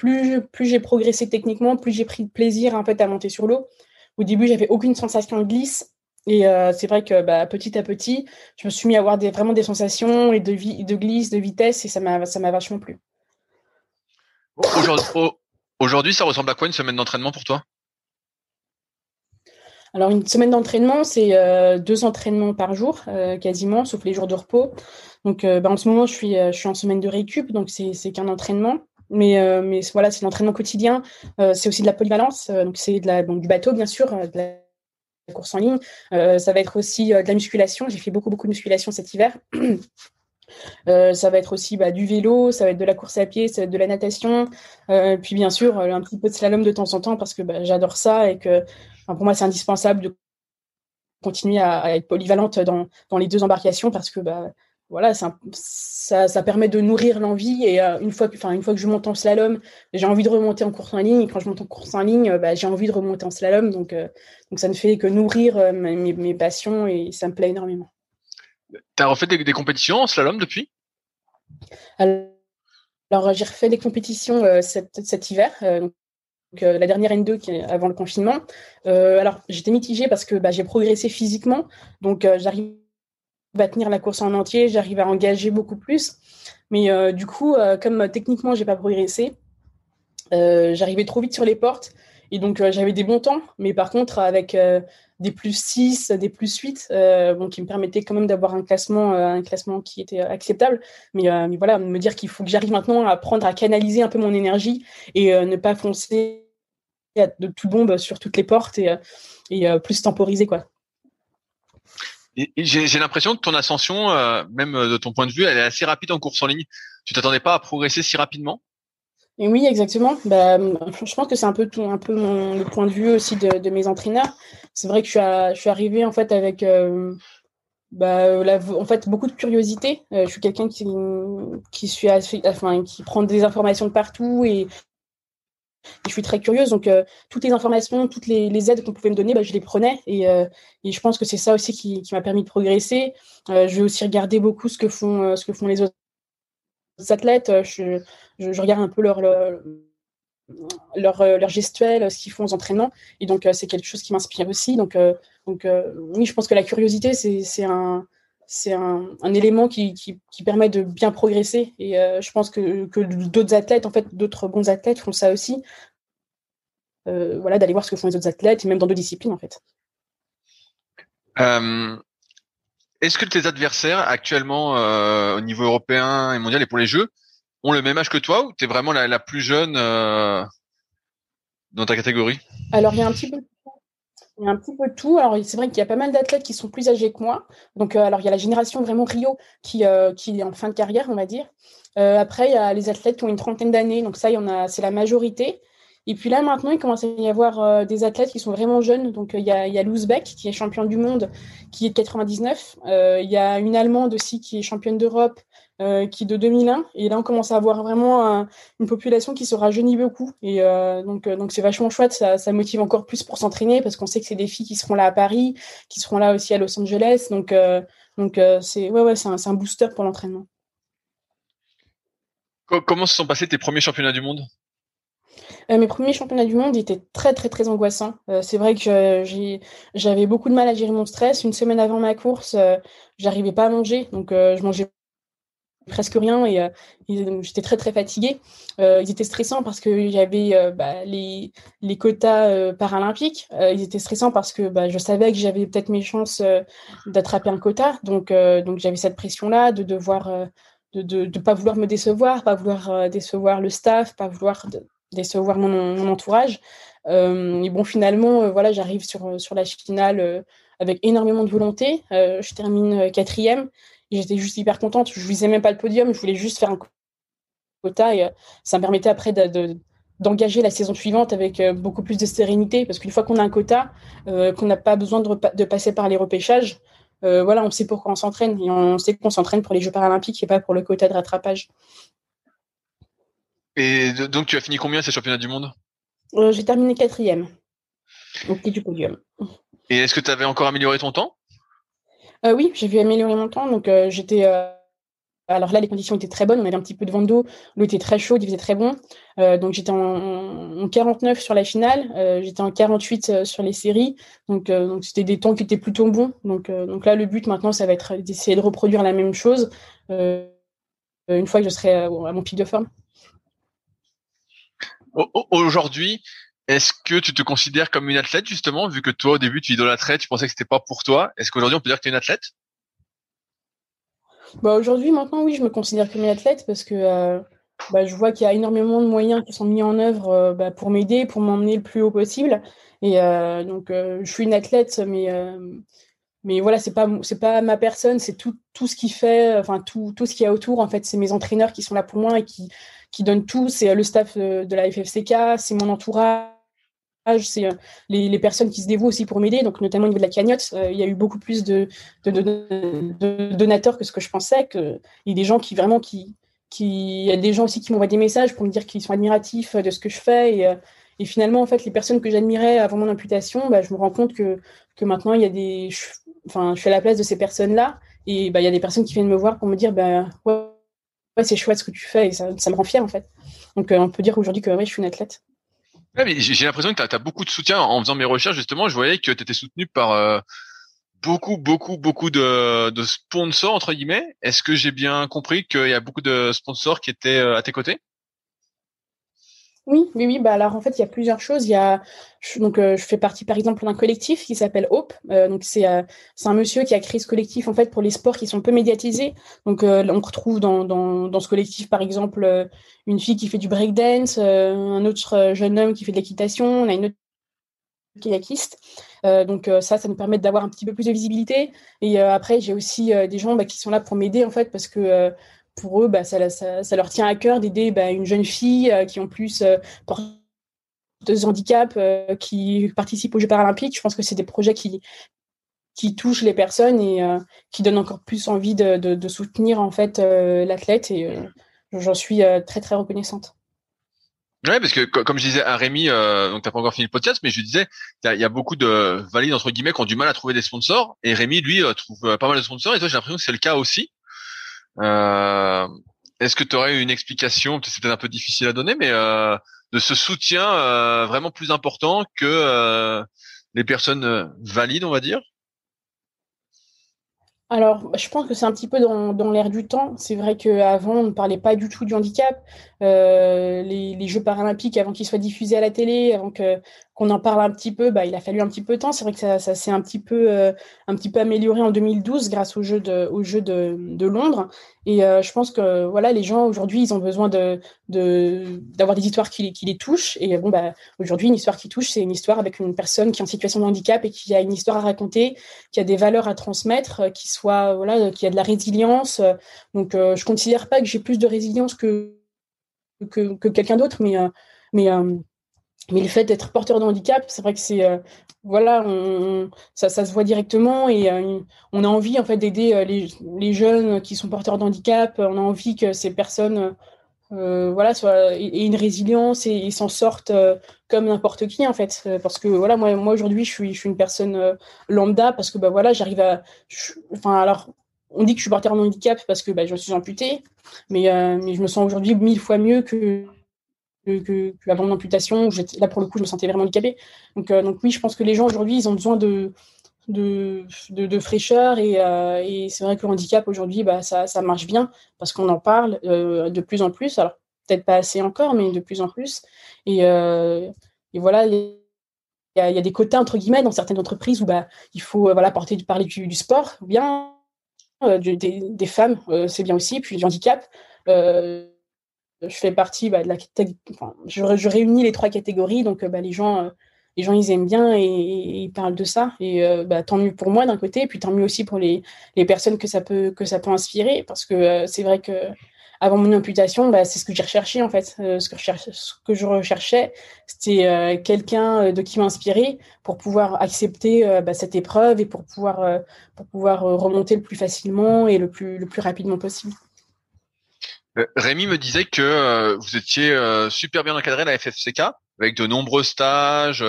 Speaker 3: plus, plus j'ai progressé techniquement, plus j'ai pris de plaisir en fait à monter sur l'eau. Au début, j'avais aucune sensation de glisse. Et euh, c'est vrai que bah, petit à petit, je me suis mis à avoir des, vraiment des sensations et de, de glisse, de vitesse, et ça m'a, ça m'a vachement plu.
Speaker 2: Aujourd'hui, ça ressemble à quoi une semaine d'entraînement pour toi?
Speaker 3: Alors, une semaine d'entraînement, c'est euh, deux entraînements par jour, euh, quasiment, sauf les jours de repos. Donc, bah, en ce moment, je suis, je suis en semaine de récup, donc c'est qu'un entraînement. Mais, euh, voilà, c'est l'entraînement quotidien. Euh, c'est aussi de la polyvalence. Euh, donc, c'est du bateau, bien sûr, de la course en ligne. ça va être aussi de la musculation. J'ai fait beaucoup, beaucoup de musculation cet hiver. ça va être aussi bah, du vélo, ça va être de la course à pied, ça va être de la natation. puis, bien sûr, un petit peu de slalom de temps en temps parce que bah, j'adore ça et que pour moi, c'est indispensable de continuer à, être polyvalente dans, dans, les deux embarcations parce que bah, voilà, ça, ça, permet de nourrir l'envie. Et euh, une, fois que, une fois que je monte en slalom, j'ai envie de remonter en course en ligne. Et quand je monte en course en ligne, bah, j'ai envie de remonter en slalom. Donc, euh, donc ça ne fait que nourrir euh, mes, mes, passions et ça me plaît énormément.
Speaker 2: Tu as refait des, compétitions en slalom depuis?
Speaker 3: Alors, j'ai refait des compétitions cet, cet, hiver. donc, la dernière N2 qui est avant le confinement. alors, j'étais mitigée parce que bah, j'ai progressé physiquement. Donc, j'arrive va tenir la course en entier, j'arrive à engager beaucoup plus. Mais euh, du coup, euh, comme techniquement, j'ai pas progressé, euh, j'arrivais trop vite sur les portes. Et donc, j'avais des bons temps. Mais par contre, avec des plus 6, des plus 8, bon, qui me permettaient quand même d'avoir un classement, un classement qui était acceptable. Mais, voilà, me dire qu'il faut que j'arrive maintenant à apprendre à canaliser un peu mon énergie et ne pas foncer de tout bombe sur toutes les portes et, et plus temporiser, quoi.
Speaker 2: J'ai l'impression que ton ascension, euh, même euh, de ton point de vue, elle est assez rapide en course en ligne. Tu t'attendais pas à progresser si rapidement?
Speaker 3: Oui, exactement. Bah, je pense que c'est un peu mon, point de vue aussi de, mes entraîneurs. C'est vrai que je suis, suis arrivée en fait avec euh, bah, en fait beaucoup de curiosité. je suis quelqu'un qui, qui prend des informations de partout et je suis très curieuse, donc euh, toutes les informations, toutes les, aides qu'on pouvait me donner, bah, je les prenais. Et, euh, et je pense que c'est ça aussi qui, m'a permis de progresser. Euh, je vais aussi regarder beaucoup ce que font, ce que font les autres athlètes. Je, regarde un peu leur, leur, leur, ce qu'ils font aux entraînements. Et donc, c'est quelque chose qui m'inspire aussi. Donc oui, je pense que la curiosité, c'est un c'est un, élément qui, permet de bien progresser. Et euh, je pense que, d'autres athlètes, en fait, d'autres bons athlètes font ça aussi. Euh, voilà, d'aller voir ce que font les autres athlètes, et même dans d'autres disciplines, en fait.
Speaker 2: Euh, est-ce que tes adversaires, actuellement, au niveau européen et mondial et pour les Jeux, ont le même âge que toi ou tu es vraiment la, la plus jeune dans ta catégorie?
Speaker 3: Alors, il y a un petit peu il y a un petit peu de tout. Alors, c'est vrai qu'il y a pas mal d'athlètes qui sont plus âgés que moi. Donc, euh, alors, il y a la génération vraiment Rio qui, euh, qui est en fin de carrière, on va dire. Euh, après, il y a les athlètes qui ont une trentaine d'années. Donc, ça, y en a, c'est la majorité. Et puis là, maintenant, il commence à y avoir des athlètes qui sont vraiment jeunes. Donc, il y a, il a Louzbek, qui est champion du monde, qui est de 99. il y a une Allemande aussi, qui est championne d'Europe, euh, qui est de 2001. Et là, on commence à avoir vraiment une population qui se rajeunit beaucoup. Et euh, donc, euh, donc c'est vachement chouette. Ça, ça, motive encore plus pour s'entraîner parce qu'on sait que c'est des filles qui seront là à Paris, qui seront là aussi à Los Angeles. Donc, donc c'est ouais, ouais, c'est un, un, booster pour l'entraînement.
Speaker 2: Comment se sont passés tes premiers championnats du monde?
Speaker 3: Mes premiers championnats du monde étaient très très très angoissants. c'est vrai que j'avais beaucoup de mal à gérer mon stress. Une semaine avant ma course, j'arrivais pas à manger, donc je mangeais presque rien et, euh, j'étais très très fatiguée. Euh, ils étaient stressants parce qu'il y euh, les, les, quotas paralympiques. ils étaient stressants parce que je savais que j'avais peut-être mes chances d'attraper un quota. Donc, donc j'avais cette pression-là de devoir, de ne pas vouloir me décevoir, pas vouloir décevoir le staff, pas vouloir décevoir mon, mon entourage. et bon, finalement, voilà, j'arrive sur, sur la finale avec énormément de volonté. je termine quatrième j'étais juste hyper contente. Je visais même pas le podium, je voulais juste faire un quota et euh, ça me permettait après de, d'engager la saison suivante avec beaucoup plus de sérénité, parce qu'une fois qu'on a un quota, qu'on n'a pas besoin de, de, passer par les repêchages, voilà, on sait pourquoi on s'entraîne et on sait qu'on s'entraîne pour les Jeux paralympiques et pas pour le quota de rattrapage.
Speaker 2: Et donc, tu as fini combien ces championnats du monde?
Speaker 3: Euh, J'ai terminé quatrième, au pied du podium.
Speaker 2: Et est-ce que tu avais encore amélioré ton temps?
Speaker 3: Euh, Oui, j'ai vu améliorer mon temps. Donc, euh, j'étais. Alors là, les conditions étaient très bonnes. On avait un petit peu de vent d'eau. L'eau était très chaude, il faisait très bon. donc, j'étais en, 49 sur la finale. j'étais en 48 sur les séries. Donc, c'était des temps qui étaient plutôt bons. Donc là, le but maintenant, ça va être d'essayer de reproduire la même chose une fois que je serai à mon pic de forme.
Speaker 2: Aujourd'hui, est-ce que tu te considères comme une athlète justement, vu que toi au début tu idolâtrais, tu pensais que c'était pas pour toi? Est-ce qu'aujourd'hui on peut dire que tu es une athlète?
Speaker 3: Bah aujourd'hui, maintenant, oui, je me considère comme une athlète parce que euh, bah, je vois qu'il y a énormément de moyens qui sont mis en œuvre euh, bah, pour m'aider, pour m'emmener le plus haut possible. Et euh, donc, je suis une athlète, mais mais voilà, c'est pas pas ma personne, c'est tout ce qui fait, enfin tout tout ce qu'il y a autour. En fait, c'est mes entraîneurs qui sont là pour moi et qui qui donne tout. C'est le staff de la FFCK, c'est mon entourage, c'est euh, les, personnes qui se dévouent aussi pour m'aider. Donc, notamment au niveau de la cagnotte, il y a eu beaucoup plus de, donateurs que ce que je pensais. Il y a des gens qui vraiment qui, il y a des gens aussi qui m'envoient des messages pour me dire qu'ils sont admiratifs de ce que je fais. Et, finalement, en fait, les personnes que j'admirais avant mon imputation, bah, je me rends compte que, maintenant, il y a des, je, enfin, je suis à la place de ces personnes-là. Et bah, il y a des personnes qui viennent me voir pour me dire, bah, ouais, c'est chouette ce que tu fais et ça, me rend fier en fait. Donc euh, on peut dire aujourd'hui que je suis une athlète.
Speaker 2: J'ai l'impression que tu as, beaucoup de soutien en faisant mes recherches justement. Je voyais que tu étais soutenu par euh, beaucoup, beaucoup, beaucoup de, de, sponsors entre guillemets. Est-ce que j'ai bien compris qu'il y a beaucoup de sponsors qui étaient euh, à tes côtés?
Speaker 3: Oui, oui, oui. Bah alors en fait, il y a plusieurs choses. Il y a donc euh, je fais partie par exemple d'un collectif qui s'appelle Hope. Euh, donc c'est euh, c'est un monsieur qui a créé ce collectif en fait pour les sports qui sont peu médiatisés. Donc on retrouve dans, dans, dans ce collectif par exemple une fille qui fait du breakdance, un autre jeune homme qui fait de l'équitation, on a une autre kayakiste. donc ça, ça nous permet d'avoir un petit peu plus de visibilité. Et après, j'ai aussi des gens bah, qui sont là pour m'aider en fait parce que pour eux, bah, ça, leur tient à cœur d'aider bah, une jeune fille euh, qui en plus euh, porte de handicap euh, qui participe aux Jeux paralympiques. Je pense que c'est des projets qui, touchent les personnes et qui donnent encore plus envie de, soutenir en fait l'athlète et j'en suis très très reconnaissante.
Speaker 2: Ouais, parce que comme je disais à Rémi, euh, donc t'as pas encore fini le podcast, mais je disais, il y, a beaucoup de valides entre guillemets qui ont du mal à trouver des sponsors, et Rémi lui trouve pas mal de sponsors, et toi j'ai l'impression que c'est le cas aussi. Euh, Est-ce que tu aurais une explication, peut-être un peu difficile à donner, mais euh, de ce soutien euh, vraiment plus important que les personnes valides, on va dire?
Speaker 3: Alors, je pense que c'est un petit peu dans, l'air du temps. C'est vrai qu'avant, on ne parlait pas du tout du handicap. Les, Jeux paralympiques, avant qu'ils soient diffusés à la télé, avant que, qu'on en parle un petit peu, bah, il a fallu un petit peu de temps. C'est vrai que ça, s'est un petit peu euh, un petit peu amélioré en 2012 grâce aux Jeux de, Londres. Et euh, je pense que voilà, les gens aujourd'hui, ils ont besoin d'avoir des histoires qui, les touchent. Et bon, bah aujourd'hui, une histoire qui touche, c'est une histoire avec une personne qui est en situation de handicap et qui a une histoire à raconter, qui a des valeurs à transmettre, euh, qui soit voilà, qui a de la résilience. Donc, je considère pas que j'ai plus de résilience que que, que quelqu'un d'autre, mais mais mais le fait d'être porteur de handicap, c'est vrai que c'est euh, voilà, ça, se voit directement et euh, on a envie en fait d'aider euh, les, jeunes qui sont porteurs de handicap. On a envie que ces personnes voilà aient une résilience et, s'en sortent comme n'importe qui en fait. Parce que voilà, moi, aujourd'hui, je suis, une personne lambda parce que bah voilà, j'arrive à, enfin alors. On dit que je suis porteur de handicap parce que bah, je suis amputée, mais je me sens aujourd'hui mille fois mieux que, que, avant l'amputation. Là, pour le coup, je me sentais vraiment handicapée. Donc, euh, donc oui, je pense que les gens aujourd'hui, ils ont besoin de, de, fraîcheur. Et, euh, et c'est vrai que le handicap aujourd'hui, bah, ça, ça marche bien parce qu'on en parle euh, de plus en plus. Alors, peut-être pas assez encore, mais de plus en plus. Et, voilà, il y, a, y, a, des quotas, entre guillemets, dans certaines entreprises où bah, il faut voilà, porter, parler du, du sport, bien, des, des, femmes, c'est bien aussi, puis du handicap je fais partie bah, de la enfin, je, je, réunis les trois catégories donc euh, bah, les gens euh, les gens ils aiment bien et, ils parlent de ça et euh, bah, tant mieux pour moi d'un côté et puis tant mieux aussi pour les, les personnes que ça peut que ça peut inspirer parce que c'est vrai que avant mon amputation, bah, c'est ce que j'ai recherché en fait. ce, que ce que je recherchais, c'était quelqu'un de qui m'inspirer pour pouvoir accepter bah, cette épreuve et pour pouvoir, pour pouvoir remonter le plus facilement et le plus, le plus rapidement possible.
Speaker 2: Rémi me disait que vous étiez super bien encadré à la FFCK, avec de nombreux stages,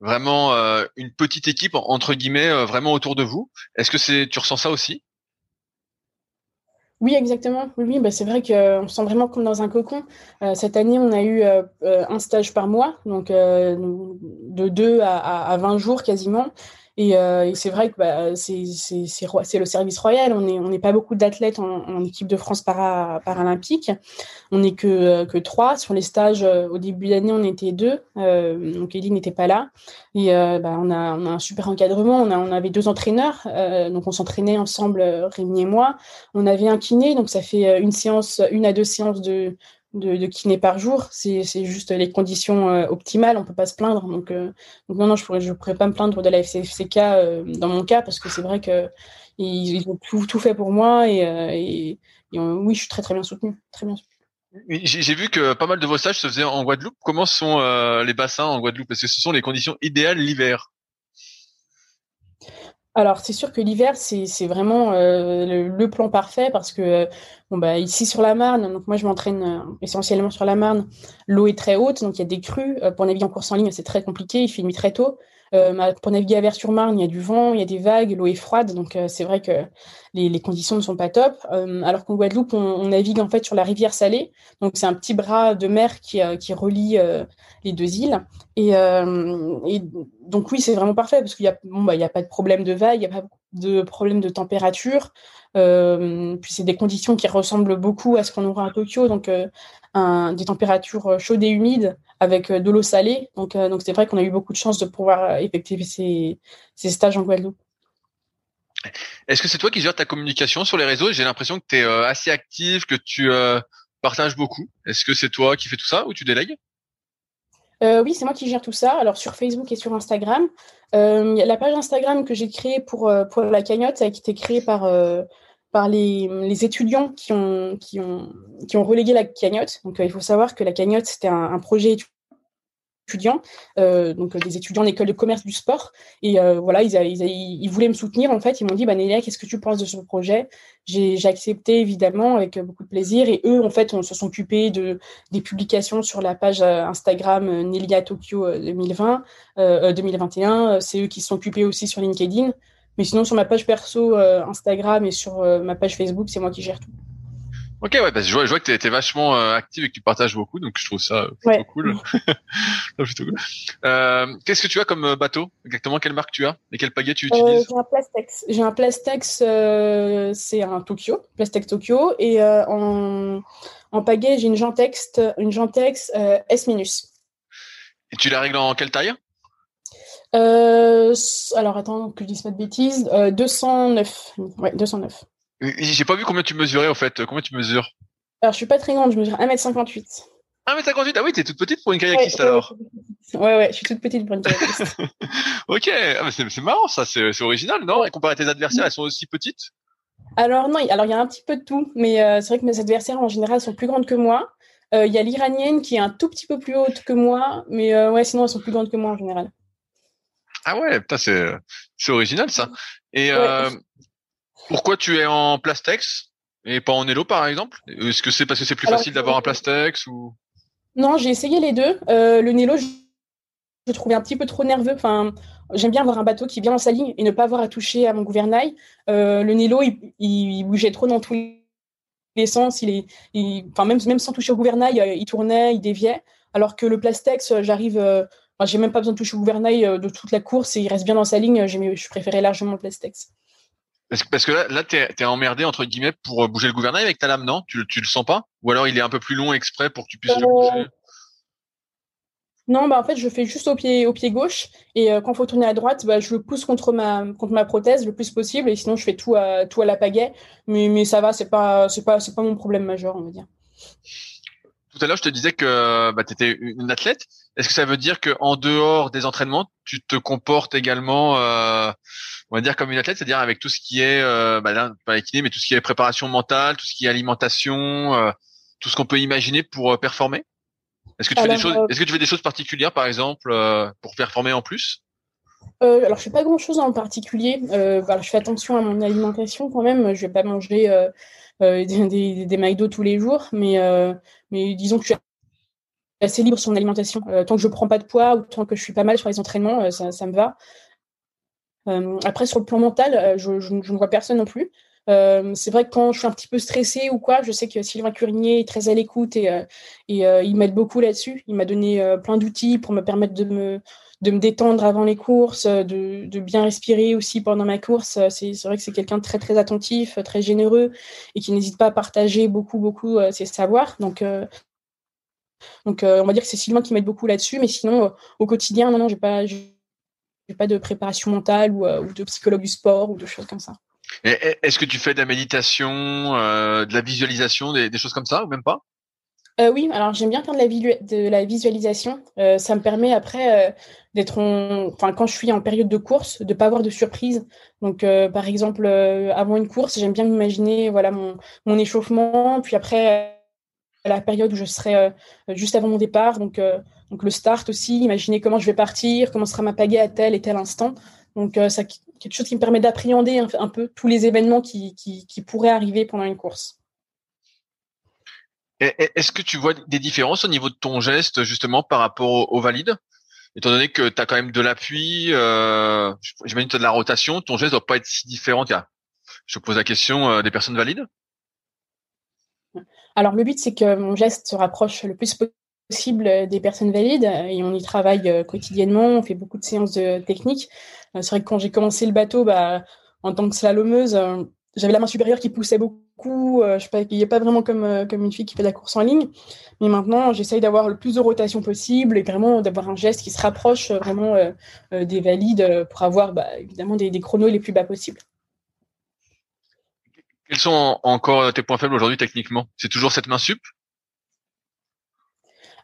Speaker 2: vraiment une petite équipe entre guillemets vraiment autour de vous. Est-ce que c'est tu ressens ça aussi?
Speaker 3: Oui, exactement. Oui, bah, c'est vrai qu'on se sent vraiment comme dans un cocon. Euh, cette année, on a eu euh, euh, un stage par mois, donc de 2 à, à, 20 jours quasiment. Et, et c'est vrai que bah, c'est le service royal. On n'est pas beaucoup d'athlètes en, équipe de France para, paralympique. On n'est que, que trois. Sur les stages, au début d'année, on était deux. donc Elie n'était pas là. Et bah, on, a, un super encadrement. On, on avait deux entraîneurs. donc on s'entraînait ensemble, Rémi et moi. On avait un kiné. Donc ça fait une séance, une à deux séances de, de, de kiné par jour. C'est juste les conditions euh, optimales, on peut pas se plaindre. Donc, euh, donc, non, non, je pourrais, je pourrais pas me plaindre de la FCFCK euh, dans mon cas parce que c'est vrai que ils, ont tout, tout, fait pour moi et, et, oui, je suis très très bien soutenu, très bien
Speaker 2: J'ai vu que pas mal de vos stages se faisaient en Guadeloupe. Comment sont les bassins en Guadeloupe? Parce que ce sont les conditions idéales l'hiver?
Speaker 3: Alors, c'est sûr que l'hiver, c'est vraiment euh, le, plan parfait parce que, bon, bah, ici sur la Marne, donc moi je m'entraîne euh, essentiellement sur la Marne, l'eau est très haute, donc il y a des crues. pour naviguer en course en ligne, c'est très compliqué, il fait nuit très tôt. Euh, pour naviguer à Vers-sur-Marne, il y a du vent, il y a des vagues, l'eau est froide, donc euh, c'est vrai que les, conditions ne sont pas top. Euh, alors qu'en Guadeloupe, on, navigue en fait sur la rivière Salée, donc c'est un petit bras de mer qui, relie les deux îles. Et, donc oui, c'est vraiment parfait parce qu'il y a bon bah a pas de problème de vagues, il n'y a pas de problème de température. Euh, puis c'est des conditions qui ressemblent beaucoup à ce qu'on aura à Tokyo, donc euh, un, des températures chaudes et humides avec de l'eau salée. Donc donc c'est vrai qu'on a eu beaucoup de chance de pouvoir effectuer ces, ces stages en Guadeloupe.
Speaker 2: Est-ce que c'est toi qui gères ta communication sur les réseaux? J'ai l'impression que tu es assez active, que tu partages beaucoup. Est-ce que c'est toi qui fais tout ça ou tu délègues?
Speaker 3: Euh, oui, c'est moi qui gère tout ça. Alors sur Facebook et sur Instagram, euh, la page Instagram que j'ai créée pour, euh, pour la cagnotte, a été créée par, euh, par les, les, étudiants qui ont, qui, ont, qui ont relégué la cagnotte. Donc il faut savoir que la cagnotte, c'était un, un projet étudiants, euh, donc euh, des étudiants d'école de commerce du sport. Et euh, voilà, ils, ils, voulaient me soutenir en fait. Ils m'ont dit, bah Nélia, qu'est-ce que tu penses de ce projet? J'ai accepté évidemment avec beaucoup de plaisir. Et eux, en fait, on se sont occupés de des publications sur la page Instagram Nélia Tokyo 2020, 2021. C'est eux qui se sont occupés aussi sur LinkedIn. Mais sinon, sur ma page perso Instagram et sur ma page Facebook, c'est moi qui gère tout.
Speaker 2: Ok, ouais, parce que je vois, je vois que t'es, vachement euh, active et que tu partages beaucoup, donc je trouve ça plutôt cool. plutôt cool. Euh, qu'est-ce que tu as comme euh, bateau? Exactement, quelle marque tu as? Et quel pagaie tu utilises?
Speaker 3: J'ai un Plastex. J'ai un Plastex, c'est un Tokyo, Plastex Tokyo, et en, en pagaie, j'ai une Gentex, une Gentex S-.
Speaker 2: Et tu la règles en quelle taille?
Speaker 3: Alors attends, que je dise pas de bêtises. 209. Ouais, 209.
Speaker 2: J'ai pas vu combien tu mesurais en fait. Combien tu mesures?
Speaker 3: Alors je suis pas très grande, je mesure 1m58.
Speaker 2: 1m58 Ah oui, t'es toute petite pour une kayakiste alors
Speaker 3: Ouais, ouais, je suis toute petite pour une kayakiste.
Speaker 2: ok, ah, c'est marrant ça, c'est original, non? Et comparé à tes adversaires, elles sont aussi petites?
Speaker 3: Alors non, alors il y a un petit peu de tout, mais euh, c'est vrai que mes adversaires en général sont plus grandes que moi. Euh, il y a l'iranienne qui est un tout petit peu plus haute que moi, mais euh, ouais, sinon elles sont plus grandes que moi en général.
Speaker 2: Ah ouais, putain, c'est original ça. Et ouais. Pourquoi tu es en Plastex et pas en Elo par exemple? Est-ce que c'est parce que c'est plus facile d'avoir un Plastex ou?
Speaker 3: Non, j'ai essayé les deux. Euh, le Nelo, je, je trouvais un petit peu trop nerveux. Enfin, j'aime bien avoir un bateau qui vient dans sa ligne et ne pas avoir à toucher à mon gouvernail. Euh, le Nelo, il, il, bougeait trop dans tous les sens. Il est, enfin même même sans toucher au gouvernail, euh, il tournait, il déviait. Alors que le Plastex, j'arrive. Enfin, j'ai même pas besoin de toucher au gouvernail de toute la course et il reste bien dans sa ligne. Je préférais largement le Plastex.
Speaker 2: Parce que, parce que là, là t'es es emmerdé entre guillemets pour euh, bouger le gouvernail avec ta lame, non? Tu, tu le sens pas? Ou alors il est un peu plus long exprès pour que tu puisses le bouger? euh,
Speaker 3: Non, bah en fait, je fais juste au pied, au pied gauche. Et euh, quand il faut tourner à droite, bah, je le pousse contre ma, contre ma prothèse le plus possible. Et sinon je fais tout à, tout à la pagaie. Mais, mais ça va, c'est pas, c'est pas, c'est pas mon problème majeur, on va dire.
Speaker 2: Tout à l'heure, je te disais que bah, tu étais une athlète est-ce que ça veut dire que en dehors des entraînements, tu te comportes également, euh, on va dire comme une athlète, c'est-à-dire avec tout ce qui est, euh, bah là, pas équilibre, mais tout ce qui est préparation mentale, tout ce qui est alimentation, euh, tout ce qu'on peut imaginer pour euh, performer? Est-ce que tu fais des choses Est-ce que tu fais des choses particulières, par exemple, pour performer en plus?
Speaker 3: Euh, alors, je fais pas grand chose en particulier. Euh, bah, je fais attention à mon alimentation quand même. Je vais pas manger euh, des, des, des McDo tous les jours, mais, mais disons que je suis assez libre sur mon alimentation. tant que je prends pas de poids ou tant que je suis pas mal sur les entraînements, ça, ça, me va. après, sur le plan mental, je, ne vois personne non plus. c'est vrai que quand je suis un petit peu stressée ou quoi, je sais que Sylvain Curinier est très à l'écoute et, il m'aide beaucoup là-dessus. Il m'a donné plein d'outils pour me permettre de me détendre avant les courses, de, bien respirer aussi pendant ma course. C'est vrai que c'est quelqu'un de très très attentif, très généreux et qui n'hésite pas à partager beaucoup beaucoup euh, ses savoirs. Donc euh, donc euh, on va dire que c'est Sylvain qui m'aide beaucoup là-dessus, mais sinon au quotidien non non j'ai pas j'ai pas de préparation mentale ou, ou, de psychologue du sport ou de choses comme ça.
Speaker 2: Est-ce que tu fais de la méditation, de la visualisation, des, des choses comme ça ou même pas?
Speaker 3: Euh, oui, alors j'aime bien faire de la, de la visualisation. Euh, ça me permet après euh, d'être, enfin quand je suis en période de course, de pas avoir de surprise. Donc euh, par exemple euh, avant une course, j'aime bien m'imaginer voilà mon, mon échauffement, puis après la période où je serai juste avant mon départ, donc donc le start aussi, imaginer comment je vais partir, comment sera ma pagaie à tel et tel instant. Donc ça quelque chose qui me permet d'appréhender un, peu tous les événements qui, pourraient arriver pendant une course.
Speaker 2: Est-ce que tu vois des différences au niveau de ton geste justement par rapport au, valide? Étant donné que tu as quand même de l'appui, euh, j'imagine que tu as de la rotation, ton geste doit pas être si différent. Je pose la question euh, des personnes valides?
Speaker 3: Alors le but c'est que mon geste se rapproche le plus possible des personnes valides et on y travaille euh, quotidiennement, on fait beaucoup de séances de technique. Euh, c'est vrai que quand j'ai commencé le bateau, bah, en tant que slalomeuse, j'avais la main supérieure qui poussait beaucoup. Euh, je il a pas vraiment comme, euh, comme une fille qui fait de la course en ligne. Mais maintenant, j'essaye d'avoir le plus de rotation possible et vraiment d'avoir un geste qui se rapproche euh, vraiment des valides pour avoir bah, évidemment des, chronos les plus bas possibles.
Speaker 2: Quels sont encore tes points faibles aujourd'hui techniquement? C'est toujours cette main sup?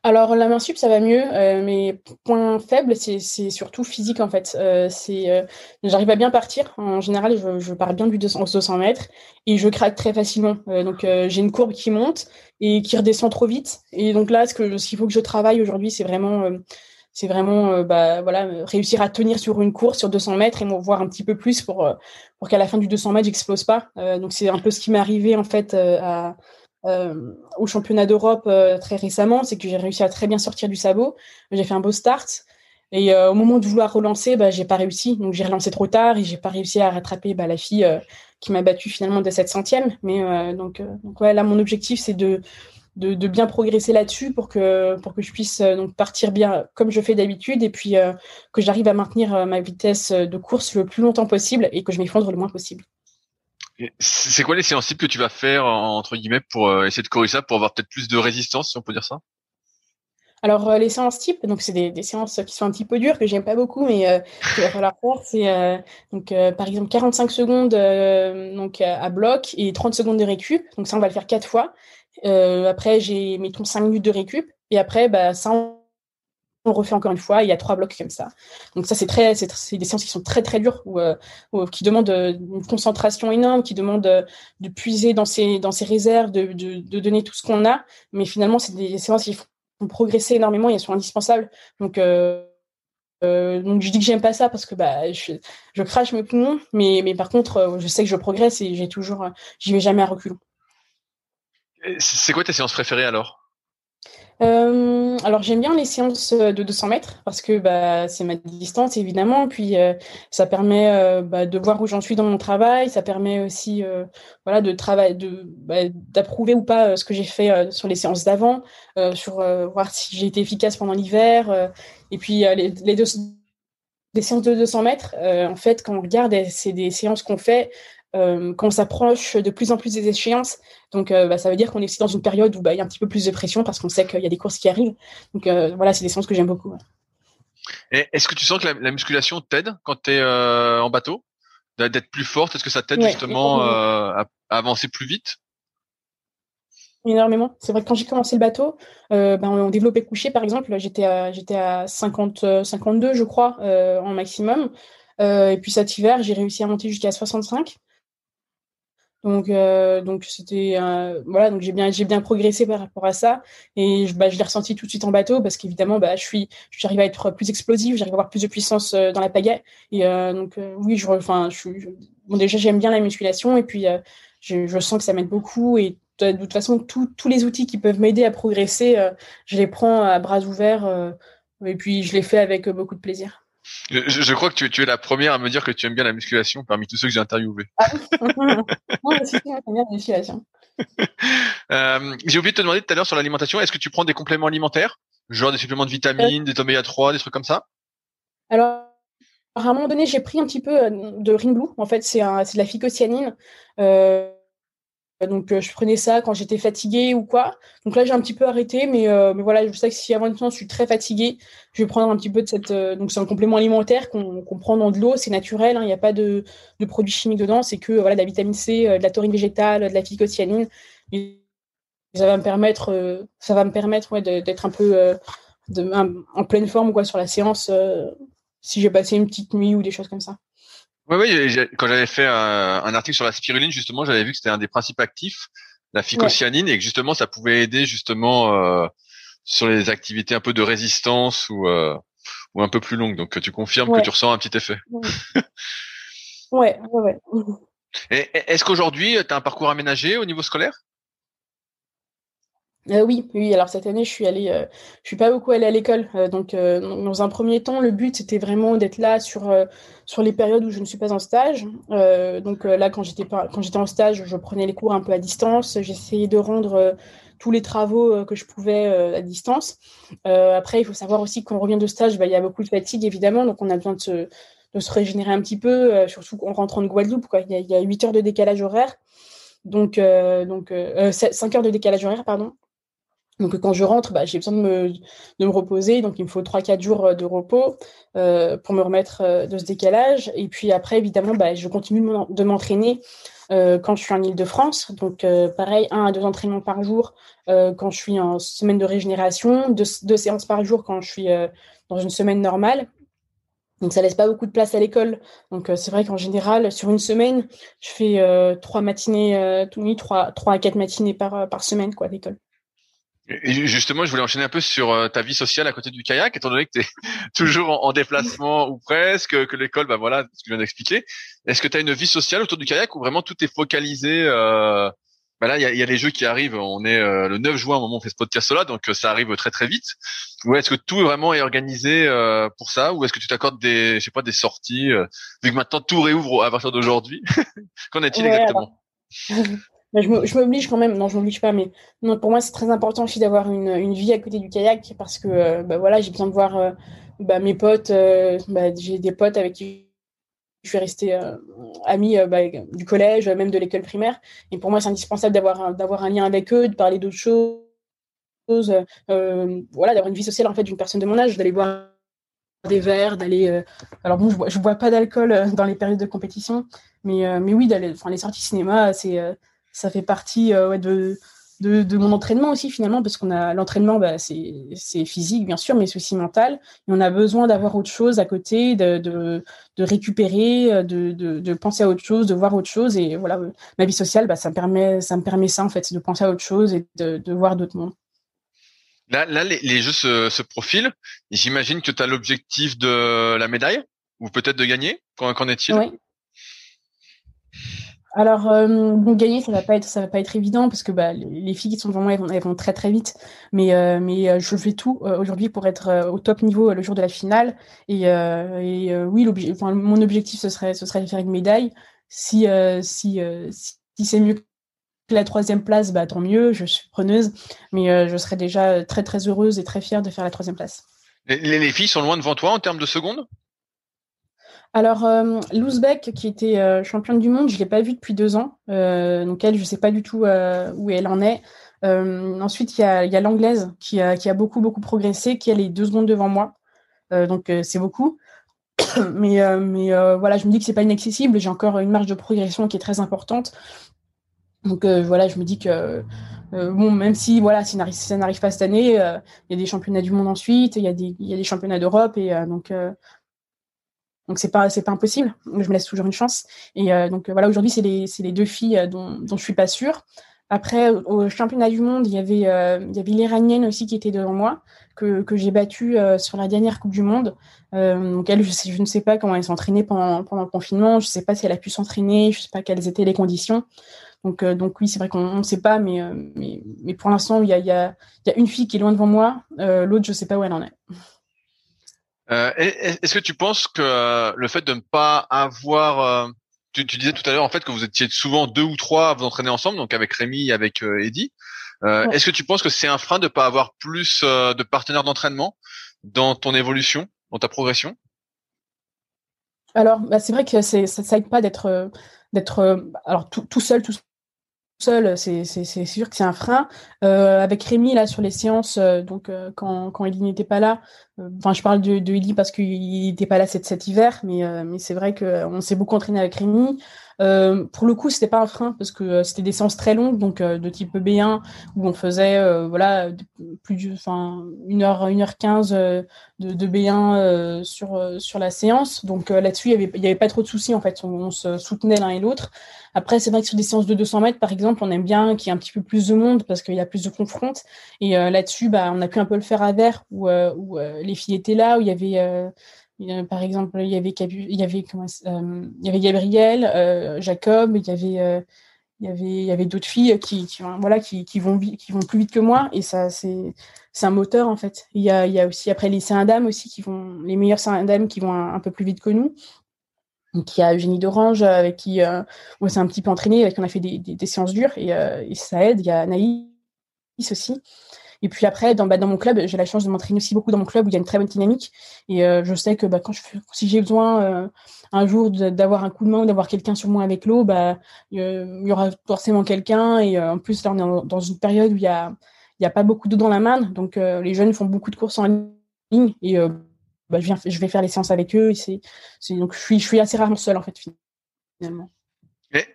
Speaker 3: Alors la main sup ça va mieux, euh, mais point faible c'est surtout physique en fait. Euh, c'est euh, j'arrive à bien partir. En général je, je pars bien du 200, 200 mètres et je craque très facilement. Euh, donc j'ai une courbe qui monte et qui redescend trop vite. Et donc là ce que ce qu'il faut que je travaille aujourd'hui c'est vraiment c'est vraiment bah voilà réussir à tenir sur une course sur 200 mètres et voir un petit peu plus pour pour qu'à la fin du 200 mètres j'explose pas. donc c'est un peu ce qui m'est arrivé en fait euh, au championnat d'Europe euh, très récemment, c'est que j'ai réussi à très bien sortir du sabot. J'ai fait un beau start. Et euh, au moment de vouloir relancer, bah, j'ai pas réussi. Donc j'ai relancé trop tard et j'ai pas réussi à rattraper bah, la fille qui m'a battu finalement de 7 centièmes. Mais donc, donc là mon objectif c'est de, de, de, bien progresser là-dessus pour que pour que je puisse donc partir bien comme je fais d'habitude et puis que j'arrive à maintenir ma vitesse de course le plus longtemps possible et que je m'effondre le moins possible.
Speaker 2: C'est quoi les séances types que tu vas faire entre guillemets pour euh, essayer de corriger ça, pour avoir peut-être plus de résistance, si on peut dire ça?
Speaker 3: Alors euh, les séances types, donc c'est des, des, séances qui sont un petit peu dures que j'aime pas beaucoup, mais euh, qu'il va falloir faire. C'est euh, donc euh, par exemple 45 secondes donc à bloc et 30 secondes de récup. Donc ça on va le faire quatre fois. Après j'ai mettons 5 minutes de récup et après bah ça on refait encore une fois, il y a trois blocs comme ça. Donc ça, c'est très, c'est, des séances qui sont très très dures, ou, euh, qui demandent euh, une concentration énorme, qui demandent euh, de puiser dans ses dans ses réserves, de, de, donner tout ce qu'on a. Mais finalement, c'est des séances qui font progresser énormément et elles sont indispensables. Donc euh, donc je dis que j'aime pas ça parce que bah je, je crache mes poumons, mais mais par contre je sais que je progresse et j'ai toujours j'y vais jamais à reculons.
Speaker 2: C'est quoi tes séances préférées alors?
Speaker 3: Euh, alors j'aime bien les séances de 200 mètres parce que bah, c'est ma distance évidemment, puis euh, ça permet euh, bah, de voir où j'en suis dans mon travail, ça permet aussi euh, voilà de travailler, de bah, d'approuver ou pas ce que j'ai fait sur les séances d'avant, sur voir si j'ai été efficace pendant l'hiver, et puis les, deux, les séances de 200 mètres, en fait quand on regarde, c'est des séances qu'on fait euh, quand on s'approche de plus en plus des échéances. Donc, euh, bah, ça veut dire qu'on est aussi dans une période où bah, il y a un petit peu plus de pression parce qu'on sait qu'il y a des courses qui arrivent. Donc, euh, voilà, c'est des séances que j'aime beaucoup.
Speaker 2: Est-ce que tu sens que la, musculation t'aide quand tu es en bateau? D'être plus forte Est-ce que ça t'aide justement à, avancer plus vite?
Speaker 3: Énormément. C'est vrai que quand j'ai commencé le bateau, euh, ben, en développé couché, par exemple, j'étais à, j'étais à 50, 52, je crois, en maximum. et puis cet hiver, j'ai réussi à monter jusqu'à 65. Donc, euh, donc c'était euh, voilà, donc j'ai bien, j'ai bien progressé par rapport à ça, et je, bah, je l'ai ressenti tout de suite en bateau parce qu'évidemment, bah, je suis, j'arrive à être plus explosive, j'arrive à avoir plus de puissance euh, dans la pagaie, et euh, donc oui, je, enfin, je, bon déjà j'aime bien la musculation, et puis je, je, sens que ça m'aide beaucoup, et de, toute façon, tous les outils qui peuvent m'aider à progresser, je les prends à bras ouverts, et puis je les fais avec beaucoup de plaisir.
Speaker 2: Je, je, crois que tu, tu, es la première à me dire que tu aimes bien la musculation parmi tous ceux que j'ai interviewés.
Speaker 3: Ah oui, j'aime bien la musculation.
Speaker 2: euh, j'ai oublié de te demander tout à l'heure sur l'alimentation, est-ce que tu prends des compléments alimentaires Genre des suppléments de vitamines, euh... des oméga 3, des trucs comme ça?
Speaker 3: Alors, à un moment donné, j'ai pris un petit peu euh, de Ringblue. En fait, c'est de la phycocyanine. Euh, donc, euh, je prenais ça quand j'étais fatiguée ou quoi. Donc là, j'ai un petit peu arrêté, mais, euh, mais voilà, je sais que si avant une temps je suis très fatiguée, je vais prendre un petit peu de cette. Euh, donc, c'est un complément alimentaire qu'on qu prend dans de l'eau, c'est naturel, hein, il n'y a pas de, de, produits chimiques dedans, c'est que voilà, de la vitamine C, de la taurine végétale, de la phycocyanine. Ça va me permettre, ça va me permettre d'être un peu en pleine forme quoi, sur la séance si j'ai passé une petite nuit ou des choses comme ça.
Speaker 2: Oui, oui. Quand j'avais fait un, un, article sur la spiruline, justement, j'avais vu que c'était un des principes actifs, la phycocyanine, ouais. et que justement, ça pouvait aider justement euh, sur les activités un peu de résistance ou euh, ou un peu plus longues. Donc, tu confirmes ouais. que tu ressens un petit effet.
Speaker 3: Ouais, ouais, ouais.
Speaker 2: Et est-ce qu'aujourd'hui, tu as un parcours aménagé au niveau scolaire?
Speaker 3: Euh, oui, oui. Alors cette année, je suis allée, euh, je suis pas beaucoup allée à l'école. Euh, donc, euh, dans un premier temps, le but c'était vraiment d'être là sur euh, sur les périodes où je ne suis pas en stage. Euh, donc là, quand j'étais pas, quand j'étais en stage, je prenais les cours un peu à distance. J'essayais de rendre tous les travaux que je pouvais à distance. après, il faut savoir aussi qu'on revient de stage, bah, il y a beaucoup de fatigue évidemment, donc on a besoin de se de se régénérer un petit peu, surtout qu'on rentre en Guadeloupe. Quoi. Il, y a, il y a 8 heures de décalage horaire, donc donc 5 heures de décalage horaire, pardon. Donc quand je rentre, bah, j'ai besoin de me, reposer, donc il me faut 3-4 jours euh, de repos euh, pour me remettre euh, de ce décalage. Et puis après, évidemment, bah, je continue de m'entraîner euh, quand je suis en Ile-de-France. Donc euh, pareil, un à deux entraînements par jour euh, quand je suis en semaine de régénération, deux, séances par jour quand je suis dans une semaine normale. Donc ça laisse pas beaucoup de place à l'école. Donc c'est vrai qu'en général, sur une semaine, je fais trois matinées, trois à quatre matinées par, par semaine quoi d'école.
Speaker 2: Et justement, je voulais enchaîner un peu sur euh, ta vie sociale à côté du kayak, étant donné que tu es toujours en, en, déplacement ou presque, que l'école, bah voilà, ce que je viens d'expliquer. Est-ce que tu as une vie sociale autour du kayak ou vraiment tout est focalisé euh, bah Là, il y a, y a, les jeux qui arrivent. On est euh, le 9 juin au moment où on fait ce podcast-là, donc euh, ça arrive très très vite. Ou est-ce que tout vraiment est organisé euh, pour ça, ou est-ce que tu t'accordes des, je sais pas, des sorties, vu que maintenant tout réouvre à partir d'aujourd'hui Qu'en est-il ouais, exactement?
Speaker 3: alors... je m'oblige quand même, non, je m'oblige pas, mais non, pour moi, c'est très important aussi d'avoir une, une, vie à côté du kayak parce que euh, bah, voilà, j'ai besoin de voir euh, bah, mes potes. Euh, bah, j'ai des potes avec qui je suis restée amie du collège, même de l'école primaire. Et pour moi, c'est indispensable d'avoir un lien avec eux, de parler d'autres choses, voilà, d'avoir une vie sociale en fait d'une personne de mon âge, d'aller boire des verres, d'aller. alors bon, je bois, je bois pas d'alcool dans les périodes de compétition, mais mais oui, d'aller. Les sorties cinéma, c'est ça fait partie euh, ouais, de, de, de, mon entraînement aussi finalement parce qu'on a l'entraînement bah, c'est physique bien sûr mais c'est aussi mental et on a besoin d'avoir autre chose à côté de, de, de récupérer de, de, penser à autre chose de voir autre chose et voilà ma vie sociale bah, ça me permet ça me permet ça en fait de penser à autre chose et de, de voir d'autres mondes
Speaker 2: Là, là les, les jeux se, se profilent. J'imagine que tu as l'objectif de la médaille ou peut-être de gagner. Qu'en est-il?
Speaker 3: Oui. Alors, euh, gagner, ça va pas être, va pas être évident parce que bah, les filles qui sont devant moi, elles vont, très très vite. Mais, euh, euh, je fais tout aujourd'hui pour être au top niveau le jour de la finale. Et, oui, mon objectif ce serait, de faire une médaille. Si, c'est mieux que la troisième place, bah tant mieux. Je suis preneuse, mais je serais déjà très très heureuse et très fière de faire la troisième place.
Speaker 2: Les filles sont loin devant toi en termes de secondes?
Speaker 3: Alors, euh, Louzbek, qui était euh, championne du monde, je ne l'ai pas vue depuis deux ans. Euh, donc, elle, je ne sais pas du tout euh, où elle en est. Ensuite, il y a, l'anglaise qui a, beaucoup, beaucoup progressé, qui elle est deux secondes devant moi. donc, c'est beaucoup. mais voilà, je me dis que c'est pas inaccessible. J'ai encore une marge de progression qui est très importante. Donc, voilà, je me dis que bon, même si voilà, si ça n'arrive pas cette année, il y a des championnats du monde ensuite, il y a des championnats d'Europe et donc donc c'est pas c'est pas impossible. Je me laisse toujours une chance. Et donc voilà, aujourd'hui c'est les les deux filles dont dont je suis pas sûre. Après, au championnat du monde, il y avait, euh, il y avait l'Iranienne aussi qui était devant moi, que, que j'ai battue euh, sur la dernière Coupe du Monde. Euh, donc elle, je, ne sais pas comment elle s'entraînait pendant, pendant le confinement, je sais pas si elle a pu s'entraîner, je sais pas quelles étaient les conditions. Donc, donc oui, c'est vrai qu'on ne sait pas, mais, mais, mais, pour l'instant, il y a, y, a, y a une fille qui est loin devant moi, l'autre, je ne sais pas où elle en est.
Speaker 2: Est-ce que tu penses que le fait de ne pas avoir tu, tu, disais tout à l'heure en fait que vous étiez souvent deux ou trois à vous entraîner ensemble, donc avec Rémi, avec euh, Eddy. Euh, Est-ce que tu penses que c'est un frein de pas avoir plus euh, de partenaires d'entraînement dans ton évolution, dans ta progression?
Speaker 3: Alors, bah, c'est vrai que ça, ça aide pas d'être euh, d'être alors tout, tout, seul, tout seul, c'est sûr que c'est un frein. Euh, avec Rémi, là, sur les séances, euh, donc euh, quand, quand Ellie n'était pas là, enfin, je parle de, de parce qu'il n'était pas là cet, cet hiver, mais, mais c'est vrai qu'on s'est beaucoup entraîné avec Rémi. Euh, pour le coup, c'était pas un frein parce que euh, c'était des séances très longues, donc euh, de type B1 où on faisait voilà plus enfin une heure une heure quinze de, de, B1 sur sur la séance. Donc là-dessus, il y avait pas trop de soucis en fait. On, se soutenait l'un et l'autre. Après, c'est vrai que sur des séances de 200 mètres, par exemple, on aime bien qu'il y ait un petit peu plus de monde parce qu'il y a plus de confrontes. Et là-dessus, bah, on a pu un peu le faire à Vert où, où les filles étaient là, où il y avait par exemple, il y avait, euh, Gabriel, euh, Jacob, il y avait, euh, d'autres filles qui, qui, voilà, qui, vont, plus vite que moi. Et ça, c'est, un moteur, en fait. Il y a, aussi, après, les aussi, qui vont, les meilleurs Saint-Dames qui vont un, peu plus vite que nous. Il y a Eugénie d'Orange, avec qui on s'est un petit peu entraîné, avec qui on a fait des, séances dures, et, et, ça aide. Il y a Naïs aussi. Et puis après, dans, bah, dans mon club, j'ai la chance de m'entraîner aussi beaucoup dans mon club où il y a une très bonne dynamique. Et euh, je sais que bah, si j'ai besoin euh, un jour d'avoir un coup de main ou d'avoir quelqu'un sur moi avec l'eau, bah, il y aura forcément quelqu'un. Et euh, en plus, là, on est dans une période où il y a, a pas beaucoup d'eau dans la main. Donc, les jeunes font beaucoup de courses en ligne. Et bah, je, vais faire les séances avec eux. Donc, je suis, je suis assez rarement seule, en fait, finalement.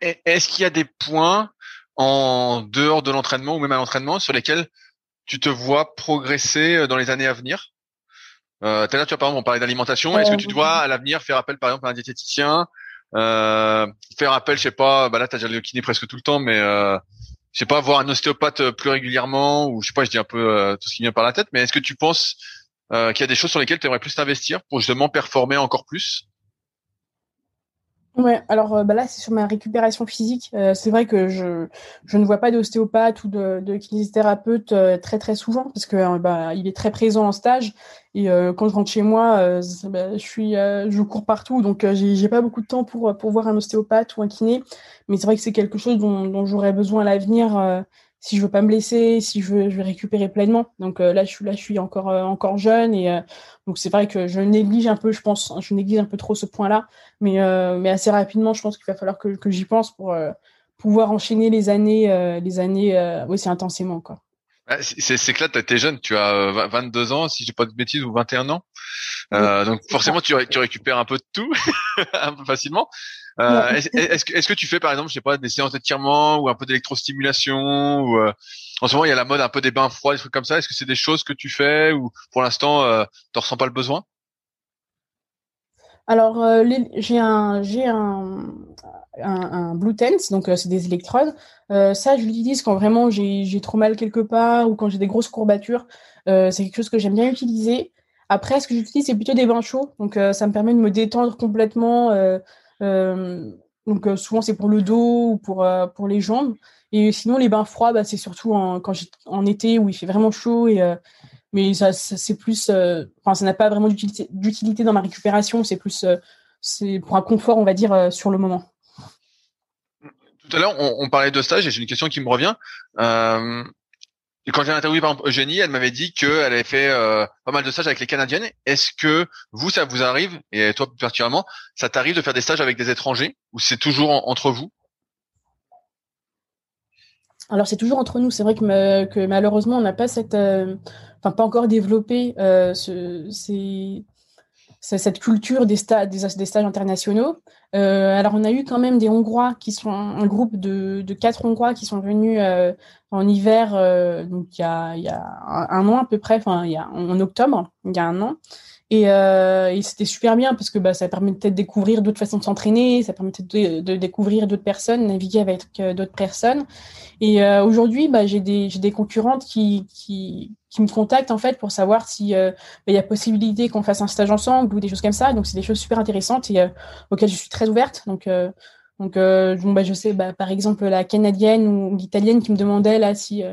Speaker 2: Est-ce qu'il y a des points en dehors de l'entraînement ou même à l'entraînement sur lesquels tu te vois progresser euh, dans les années à venir euh, Tout à l'heure, tu as par exemple, on parlait d'alimentation. Est-ce que tu dois à l'avenir faire appel par exemple à un diététicien euh, Faire appel, je sais pas, bah là, tu as déjà le kiné presque tout le temps, mais euh, je sais pas, voir un ostéopathe euh, plus régulièrement ou je sais pas, je dis un peu euh, tout ce qui vient par la tête, mais est-ce que tu penses euh, qu'il y a des choses sur lesquelles tu aimerais plus t'investir pour justement performer encore plus?
Speaker 3: Ouais, alors euh, bah là, c'est sur ma récupération physique. Euh, c'est vrai que je, je ne vois pas d'ostéopathe ou de, de kinésithérapeute euh, très très souvent parce que bah, il est très présent en stage. Et quand je rentre chez moi, bah, je suis, je cours partout, donc j'ai, j'ai pas beaucoup de temps pour pour voir un ostéopathe ou un kiné. Mais c'est vrai que c'est quelque chose dont, dont j'aurais besoin à l'avenir si je veux pas me blesser, si je veux, je vais récupérer pleinement. Donc euh, là, je suis là, je suis encore euh, encore jeune et euh, donc c'est vrai que je néglige un peu, je pense, je néglige un peu trop ce point-là, mais mais assez rapidement, je pense qu'il va falloir que, que j'y pense pour pouvoir enchaîner les années les années aussi intensément quoi.
Speaker 2: C'est, que là, tu es jeune, tu as 22 ans, si j'ai pas de bêtises, ou 21 ans. Donc forcément, tu, tu récupères un peu de tout, un peu facilement. Euh, est-ce, que, tu fais par exemple, je sais pas, des séances d'étirement ou un peu d'électrostimulation ou euh, en ce moment il y a la mode un peu des bains froids, des trucs comme ça. Est-ce que c'est des choses que tu fais ou pour l'instant euh, tu ressens pas le besoin?
Speaker 3: Alors euh, j'ai un j'ai un, un, un Blue Tense, donc c'est des électrodes. ça je l'utilise quand vraiment j'ai, j'ai trop mal quelque part ou quand j'ai des grosses courbatures. c'est quelque chose que j'aime bien utiliser. Après, ce que j'utilise, c'est plutôt des bains chauds. Donc, ça me permet de me détendre complètement. Euh, euh, donc souvent c'est pour le dos ou pour pour les jambes. Et sinon les bains froids, bah, c'est surtout en, quand en été où il fait vraiment chaud et mais ça, c'est plus enfin ça n'a pas vraiment d'utilité dans ma récupération. C'est plus c'est pour un confort on va dire sur le moment.
Speaker 2: Tout à l'heure on, parlait de stage et j'ai une question qui me revient et quand j'ai interviewé par exemple Eugénie, elle m'avait dit qu'elle avait fait euh, pas mal de stages avec les Canadiennes. Est-ce que vous, ça vous arrive, et toi particulièrement, ça t'arrive de faire des stages avec des étrangers ou c'est toujours entre vous?
Speaker 3: Alors c'est toujours entre nous. C'est vrai que, malheureusement on n'a pas cette, euh, enfin pas encore développé euh, ce, ces cette culture des, stages, internationaux. alors, on a eu quand même des Hongrois qui sont un groupe de, quatre Hongrois qui sont venus en hiver, donc il y a, un, an à peu près, enfin, en octobre, il y a un an. Et, euh, et c'était super bien parce que bah, ça permettait de découvrir d'autres façons de s'entraîner, ça permettait de, de découvrir d'autres personnes, naviguer avec euh, d'autres personnes. Et euh, aujourd'hui, bah, j'ai des, des concurrentes qui, qui, qui me contactent en fait pour savoir si euh, bah, y a possibilité qu'on fasse un stage ensemble ou des choses comme ça. Donc c'est des choses super intéressantes et euh, auxquelles je suis très ouverte. Donc donc, bon, bah, je sais, bah, par exemple, la canadienne ou l'italienne qui me demandait là si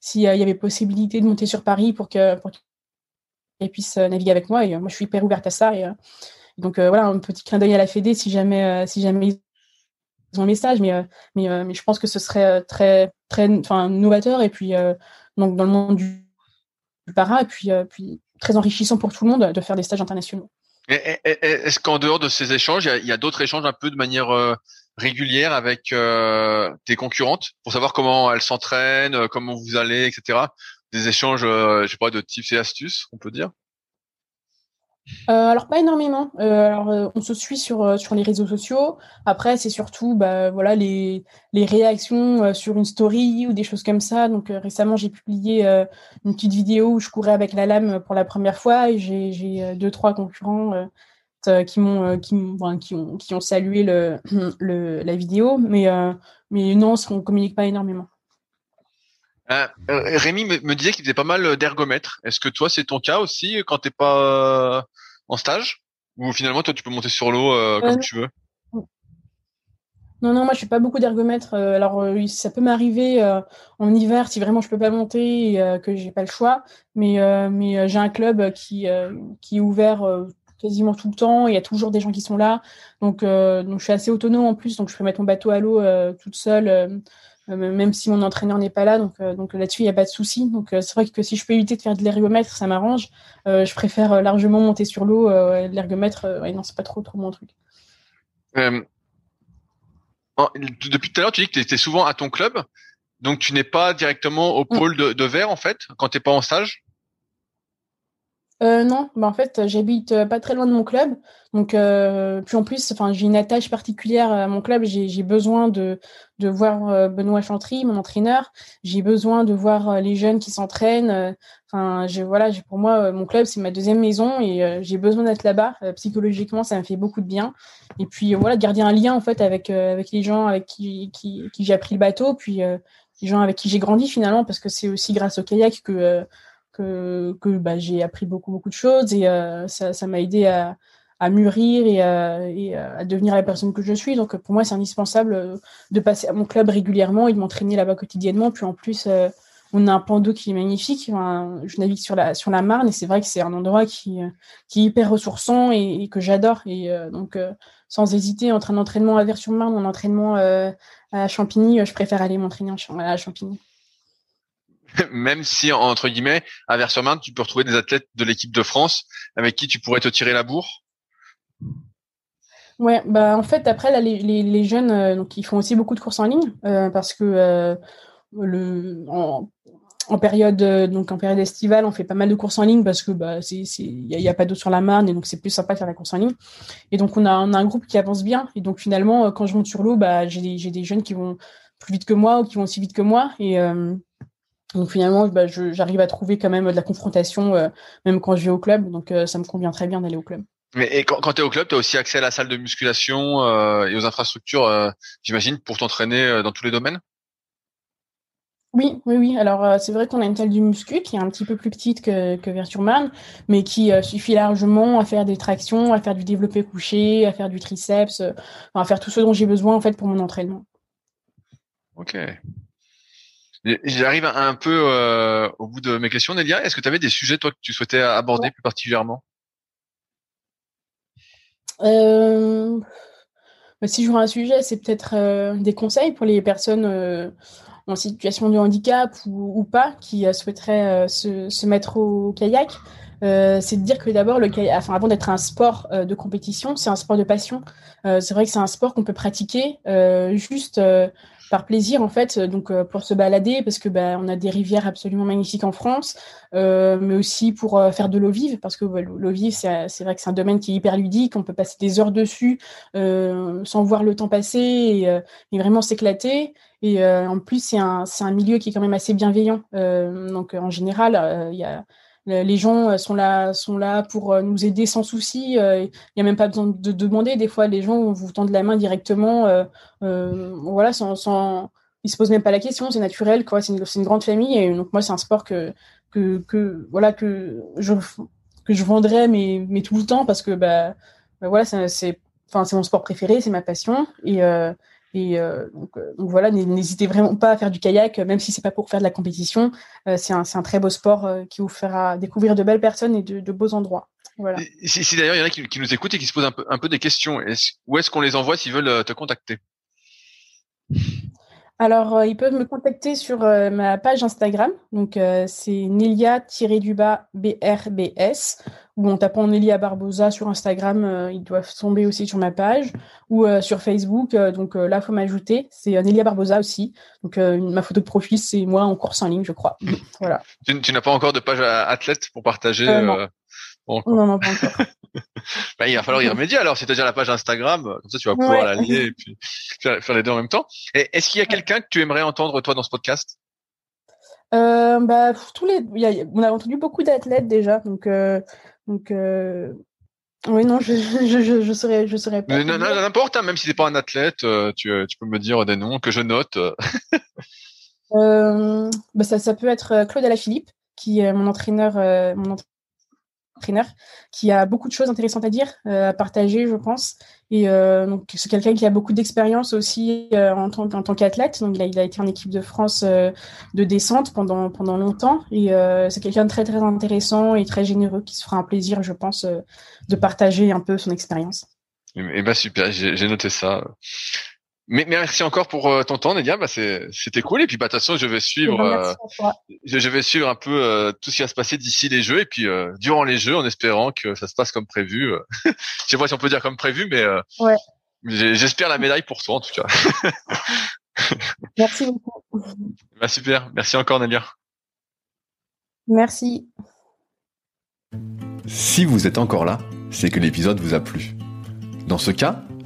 Speaker 3: s'il y avait possibilité de monter sur Paris pour que pour puisse euh, naviguer avec moi. Et euh, moi, je suis hyper ouverte à ça. Et, euh, donc voilà, un petit clin d'œil à la Fédé si jamais, si jamais ils ont un message. Mais, mais, mais je pense que ce serait très, très novateur et puis donc dans le monde du, para et puis, puis très enrichissant pour tout le monde de faire des stages internationaux.
Speaker 2: Est-ce qu'en dehors de ces échanges, il y a, d'autres échanges un peu de manière régulière avec tes concurrentes pour savoir comment elles s'entraînent, comment vous allez, etc des échanges, euh, je sais pas, de tips et astuces, on peut dire?
Speaker 3: Euh, alors pas énormément. Euh, on se suit sur les réseaux sociaux. Après, c'est surtout bah, voilà les réactions sur une story ou des choses comme ça. Donc récemment, j'ai publié une petite vidéo où je courais avec la lame pour la première fois et j'ai deux trois concurrents qui m'ont qui, ont salué le la vidéo. Mais mais non, on communique pas énormément.
Speaker 2: Euh, euh, Rémi me, disait qu'il faisait pas mal d'ergomètres. Est-ce que toi, c'est ton cas aussi quand t'es pas euh, en stage? Ou finalement, toi, tu peux monter sur l'eau comme tu veux?
Speaker 3: Non, non, moi je fais pas beaucoup d'ergomètres. alors ça peut m'arriver en hiver si vraiment je peux pas monter et que j'ai pas le choix. Mais, mais j'ai un club qui, qui est ouvert quasiment tout le temps. Il y a toujours des gens qui sont là. Donc, donc je suis assez autonome en plus. Donc je peux mettre mon bateau à l'eau toute seule euh, même si mon entraîneur n'est pas là. Donc, euh, donc là-dessus, il n'y a pas de souci. Donc, euh, c'est vrai que si je peux éviter de faire de l'ergomètre, ça m'arrange. je préfère largement monter sur l'eau. l'ergomètre, ouais, non, c'est pas trop, trop mon truc.
Speaker 2: depuis tout à l'heure, tu dis que tu étais souvent à ton club. Donc, tu n'es pas directement au mm. pôle de, de verre, en fait, quand tu n'es pas en stage?
Speaker 3: Euh, non, bah en fait, j'habite euh, pas très loin de mon club. Donc, euh, puis en plus, j'ai une attache particulière à mon club. J'ai besoin de, de voir Benoît Chantry, mon entraîneur. J'ai besoin de voir les jeunes qui s'entraînent. Enfin, voilà, pour moi, mon club, c'est ma deuxième maison et j'ai besoin d'être là-bas. psychologiquement, ça me fait beaucoup de bien. Et puis, voilà, de garder un lien, en fait, avec, avec les gens avec qui, qui j'ai appris le bateau, puis les gens avec qui j'ai grandi finalement, parce que c'est aussi grâce au kayak que que, bah, j'ai appris beaucoup, beaucoup de choses et euh, ça, ça m'a aidé à, à mûrir et, à, et à devenir la personne que je suis. Donc pour moi, c'est indispensable de passer à mon club régulièrement et de m'entraîner là-bas quotidiennement. Puis en plus, euh, on a un plan qui est magnifique. je navigue sur la, sur la Marne et c'est vrai que c'est un endroit qui, qui est hyper ressourçant et, que j'adore. Et euh, donc, sans hésiter, entre un entraînement à Vers-sur-Marne un entraînement à Champigny, je préfère aller m'entraîner à Champigny.
Speaker 2: même si entre guillemets à vers sur tu peux retrouver des athlètes de l'équipe de France avec qui tu pourrais te tirer la bourre.
Speaker 3: Ouais, bah en fait après là, les, les, jeunes euh, donc ils font aussi beaucoup de courses en ligne euh, parce que euh, le en, période donc en période estivale on fait pas mal de courses en ligne parce que bah c'est il y, a, pas d'eau sur la Marne et donc c'est plus sympa de faire la course en ligne. Et donc on a, on a un groupe qui avance bien. Et donc finalement quand je monte sur l'eau bah j'ai des, des jeunes qui vont plus vite que moi ou qui vont aussi vite que moi. Et donc finalement, bah, j'arrive à trouver quand même de la confrontation, euh, même quand je vais au club. Donc euh, ça me convient très bien d'aller au club.
Speaker 2: Mais et quand, quand tu es au club, tu as aussi accès à la salle de musculation euh, et aux infrastructures, j'imagine, pour t'entraîner dans tous les domaines?
Speaker 3: Oui, oui, oui. Alors c'est vrai qu'on a une salle de muscu qui est un petit peu plus petite que, que Verturman, mais qui suffit largement à faire des tractions, à faire du développé couché, à faire du triceps, à faire tout ce dont j'ai besoin en fait pour mon entraînement.
Speaker 2: Ok. J'arrive un peu euh, au bout de mes questions, Nelia. Est-ce que tu avais des sujets, toi, que tu souhaitais aborder plus particulièrement?
Speaker 3: Euh, bah, Si vois un sujet, c'est peut-être euh, des conseils pour les personnes en situation de handicap ou, pas qui souhaiteraient se, mettre au kayak. c'est de dire que d'abord, le kayak, enfin, avant d'être un sport de compétition, c'est un sport de passion. c'est vrai que c'est un sport qu'on peut pratiquer juste par plaisir en fait, donc pour se balader parce que bah, on a des rivières absolument magnifiques en France, mais aussi pour faire de l'eau vive parce que l'eau vive c'est vrai que c'est un domaine qui est hyper ludique, on peut passer des heures dessus sans voir le temps passer et, et vraiment s'éclater. Et en plus c'est un c'est un milieu qui est quand même assez bienveillant, donc en général il y a les gens euh, sont là, sont là pour euh, nous aider sans souci. Euh, il n'y a même pas besoin de demander. Des fois, les gens vous tendent la main directement, voilà, sans, ils se posent même pas la question. C'est naturel, quoi. C'est une, grande famille. Et donc moi, c'est un sport que, que, voilà, que je, que je vendrais, mais, mais tout le temps parce que, bah, bah voilà, c'est, enfin, c'est mon sport préféré, c'est ma passion. Et euh, euh, donc, voilà, n'hésitez vraiment pas à faire du kayak, même si c'est pas pour faire de la compétition. Euh, c'est un, un, très beau sport qui vous fera découvrir de belles personnes et de, beaux endroits. Voilà.
Speaker 2: Si, d'ailleurs il y en a qui, qui, nous écoutent et qui se posent un peu, un peu des questions, est où est-ce qu'on les envoie s'ils veulent te contacter?
Speaker 3: Alors, ils peuvent me contacter sur ma page Instagram. Donc, c'est Nelia-BRBS ou en tapant Nelia Barbosa sur Instagram, euh, ils doivent tomber aussi sur ma page, ou euh, sur Facebook, euh, donc là, il faut m'ajouter, c'est Nelia Barbosa aussi. Donc ma photo de profil, c'est moi en course en ligne, je crois. voilà.
Speaker 2: Tu, n'as pas encore de page athlète pour partager
Speaker 3: non. Non. non, pas encore.
Speaker 2: bah, il va falloir y remédier alors, c'est-à-dire la page Instagram, comme ça tu vas pouvoir la lier et puis faire, les deux en même temps. Est-ce qu'il y a quelqu'un que tu aimerais entendre toi dans ce podcast?
Speaker 3: Euh, bah, tous les, y a, on a entendu beaucoup d'athlètes déjà, donc euh, donc, euh... oui, non, je, je, je, je serais, je serais
Speaker 2: pas. N'importe, hein, même si c'est pas un athlète, tu, tu peux me dire des noms que je note.
Speaker 3: bah ça, ça peut être Claude Alaphilippe, qui est mon entraîneur, mon qui a beaucoup de choses intéressantes à dire, euh, à partager, je pense. Et euh, donc c'est quelqu'un qui a beaucoup d'expérience aussi euh, en tant, qu'athlète. Donc il a, été en équipe de France de descente pendant pendant longtemps. Et c'est quelqu'un de très très intéressant et très généreux qui se fera un plaisir, je pense, de partager un peu son expérience.
Speaker 2: Eh ben super, j'ai noté ça. Mais, merci encore pour euh, ton temps, Nadia. Bah, c'était cool. Et puis, bah, de toute façon, je vais suivre, euh, je, vais suivre un peu euh, tout ce qui va se passer d'ici les jeux et puis durant les jeux, en espérant que ça se passe comme prévu. je sais pas si on peut dire comme prévu, mais
Speaker 3: ouais.
Speaker 2: j'espère la médaille pour toi en tout cas.
Speaker 3: merci beaucoup.
Speaker 2: Bah, super. Merci encore, Nadia.
Speaker 3: Merci.
Speaker 1: Si vous êtes encore là, c'est que l'épisode vous a plu. Dans ce cas,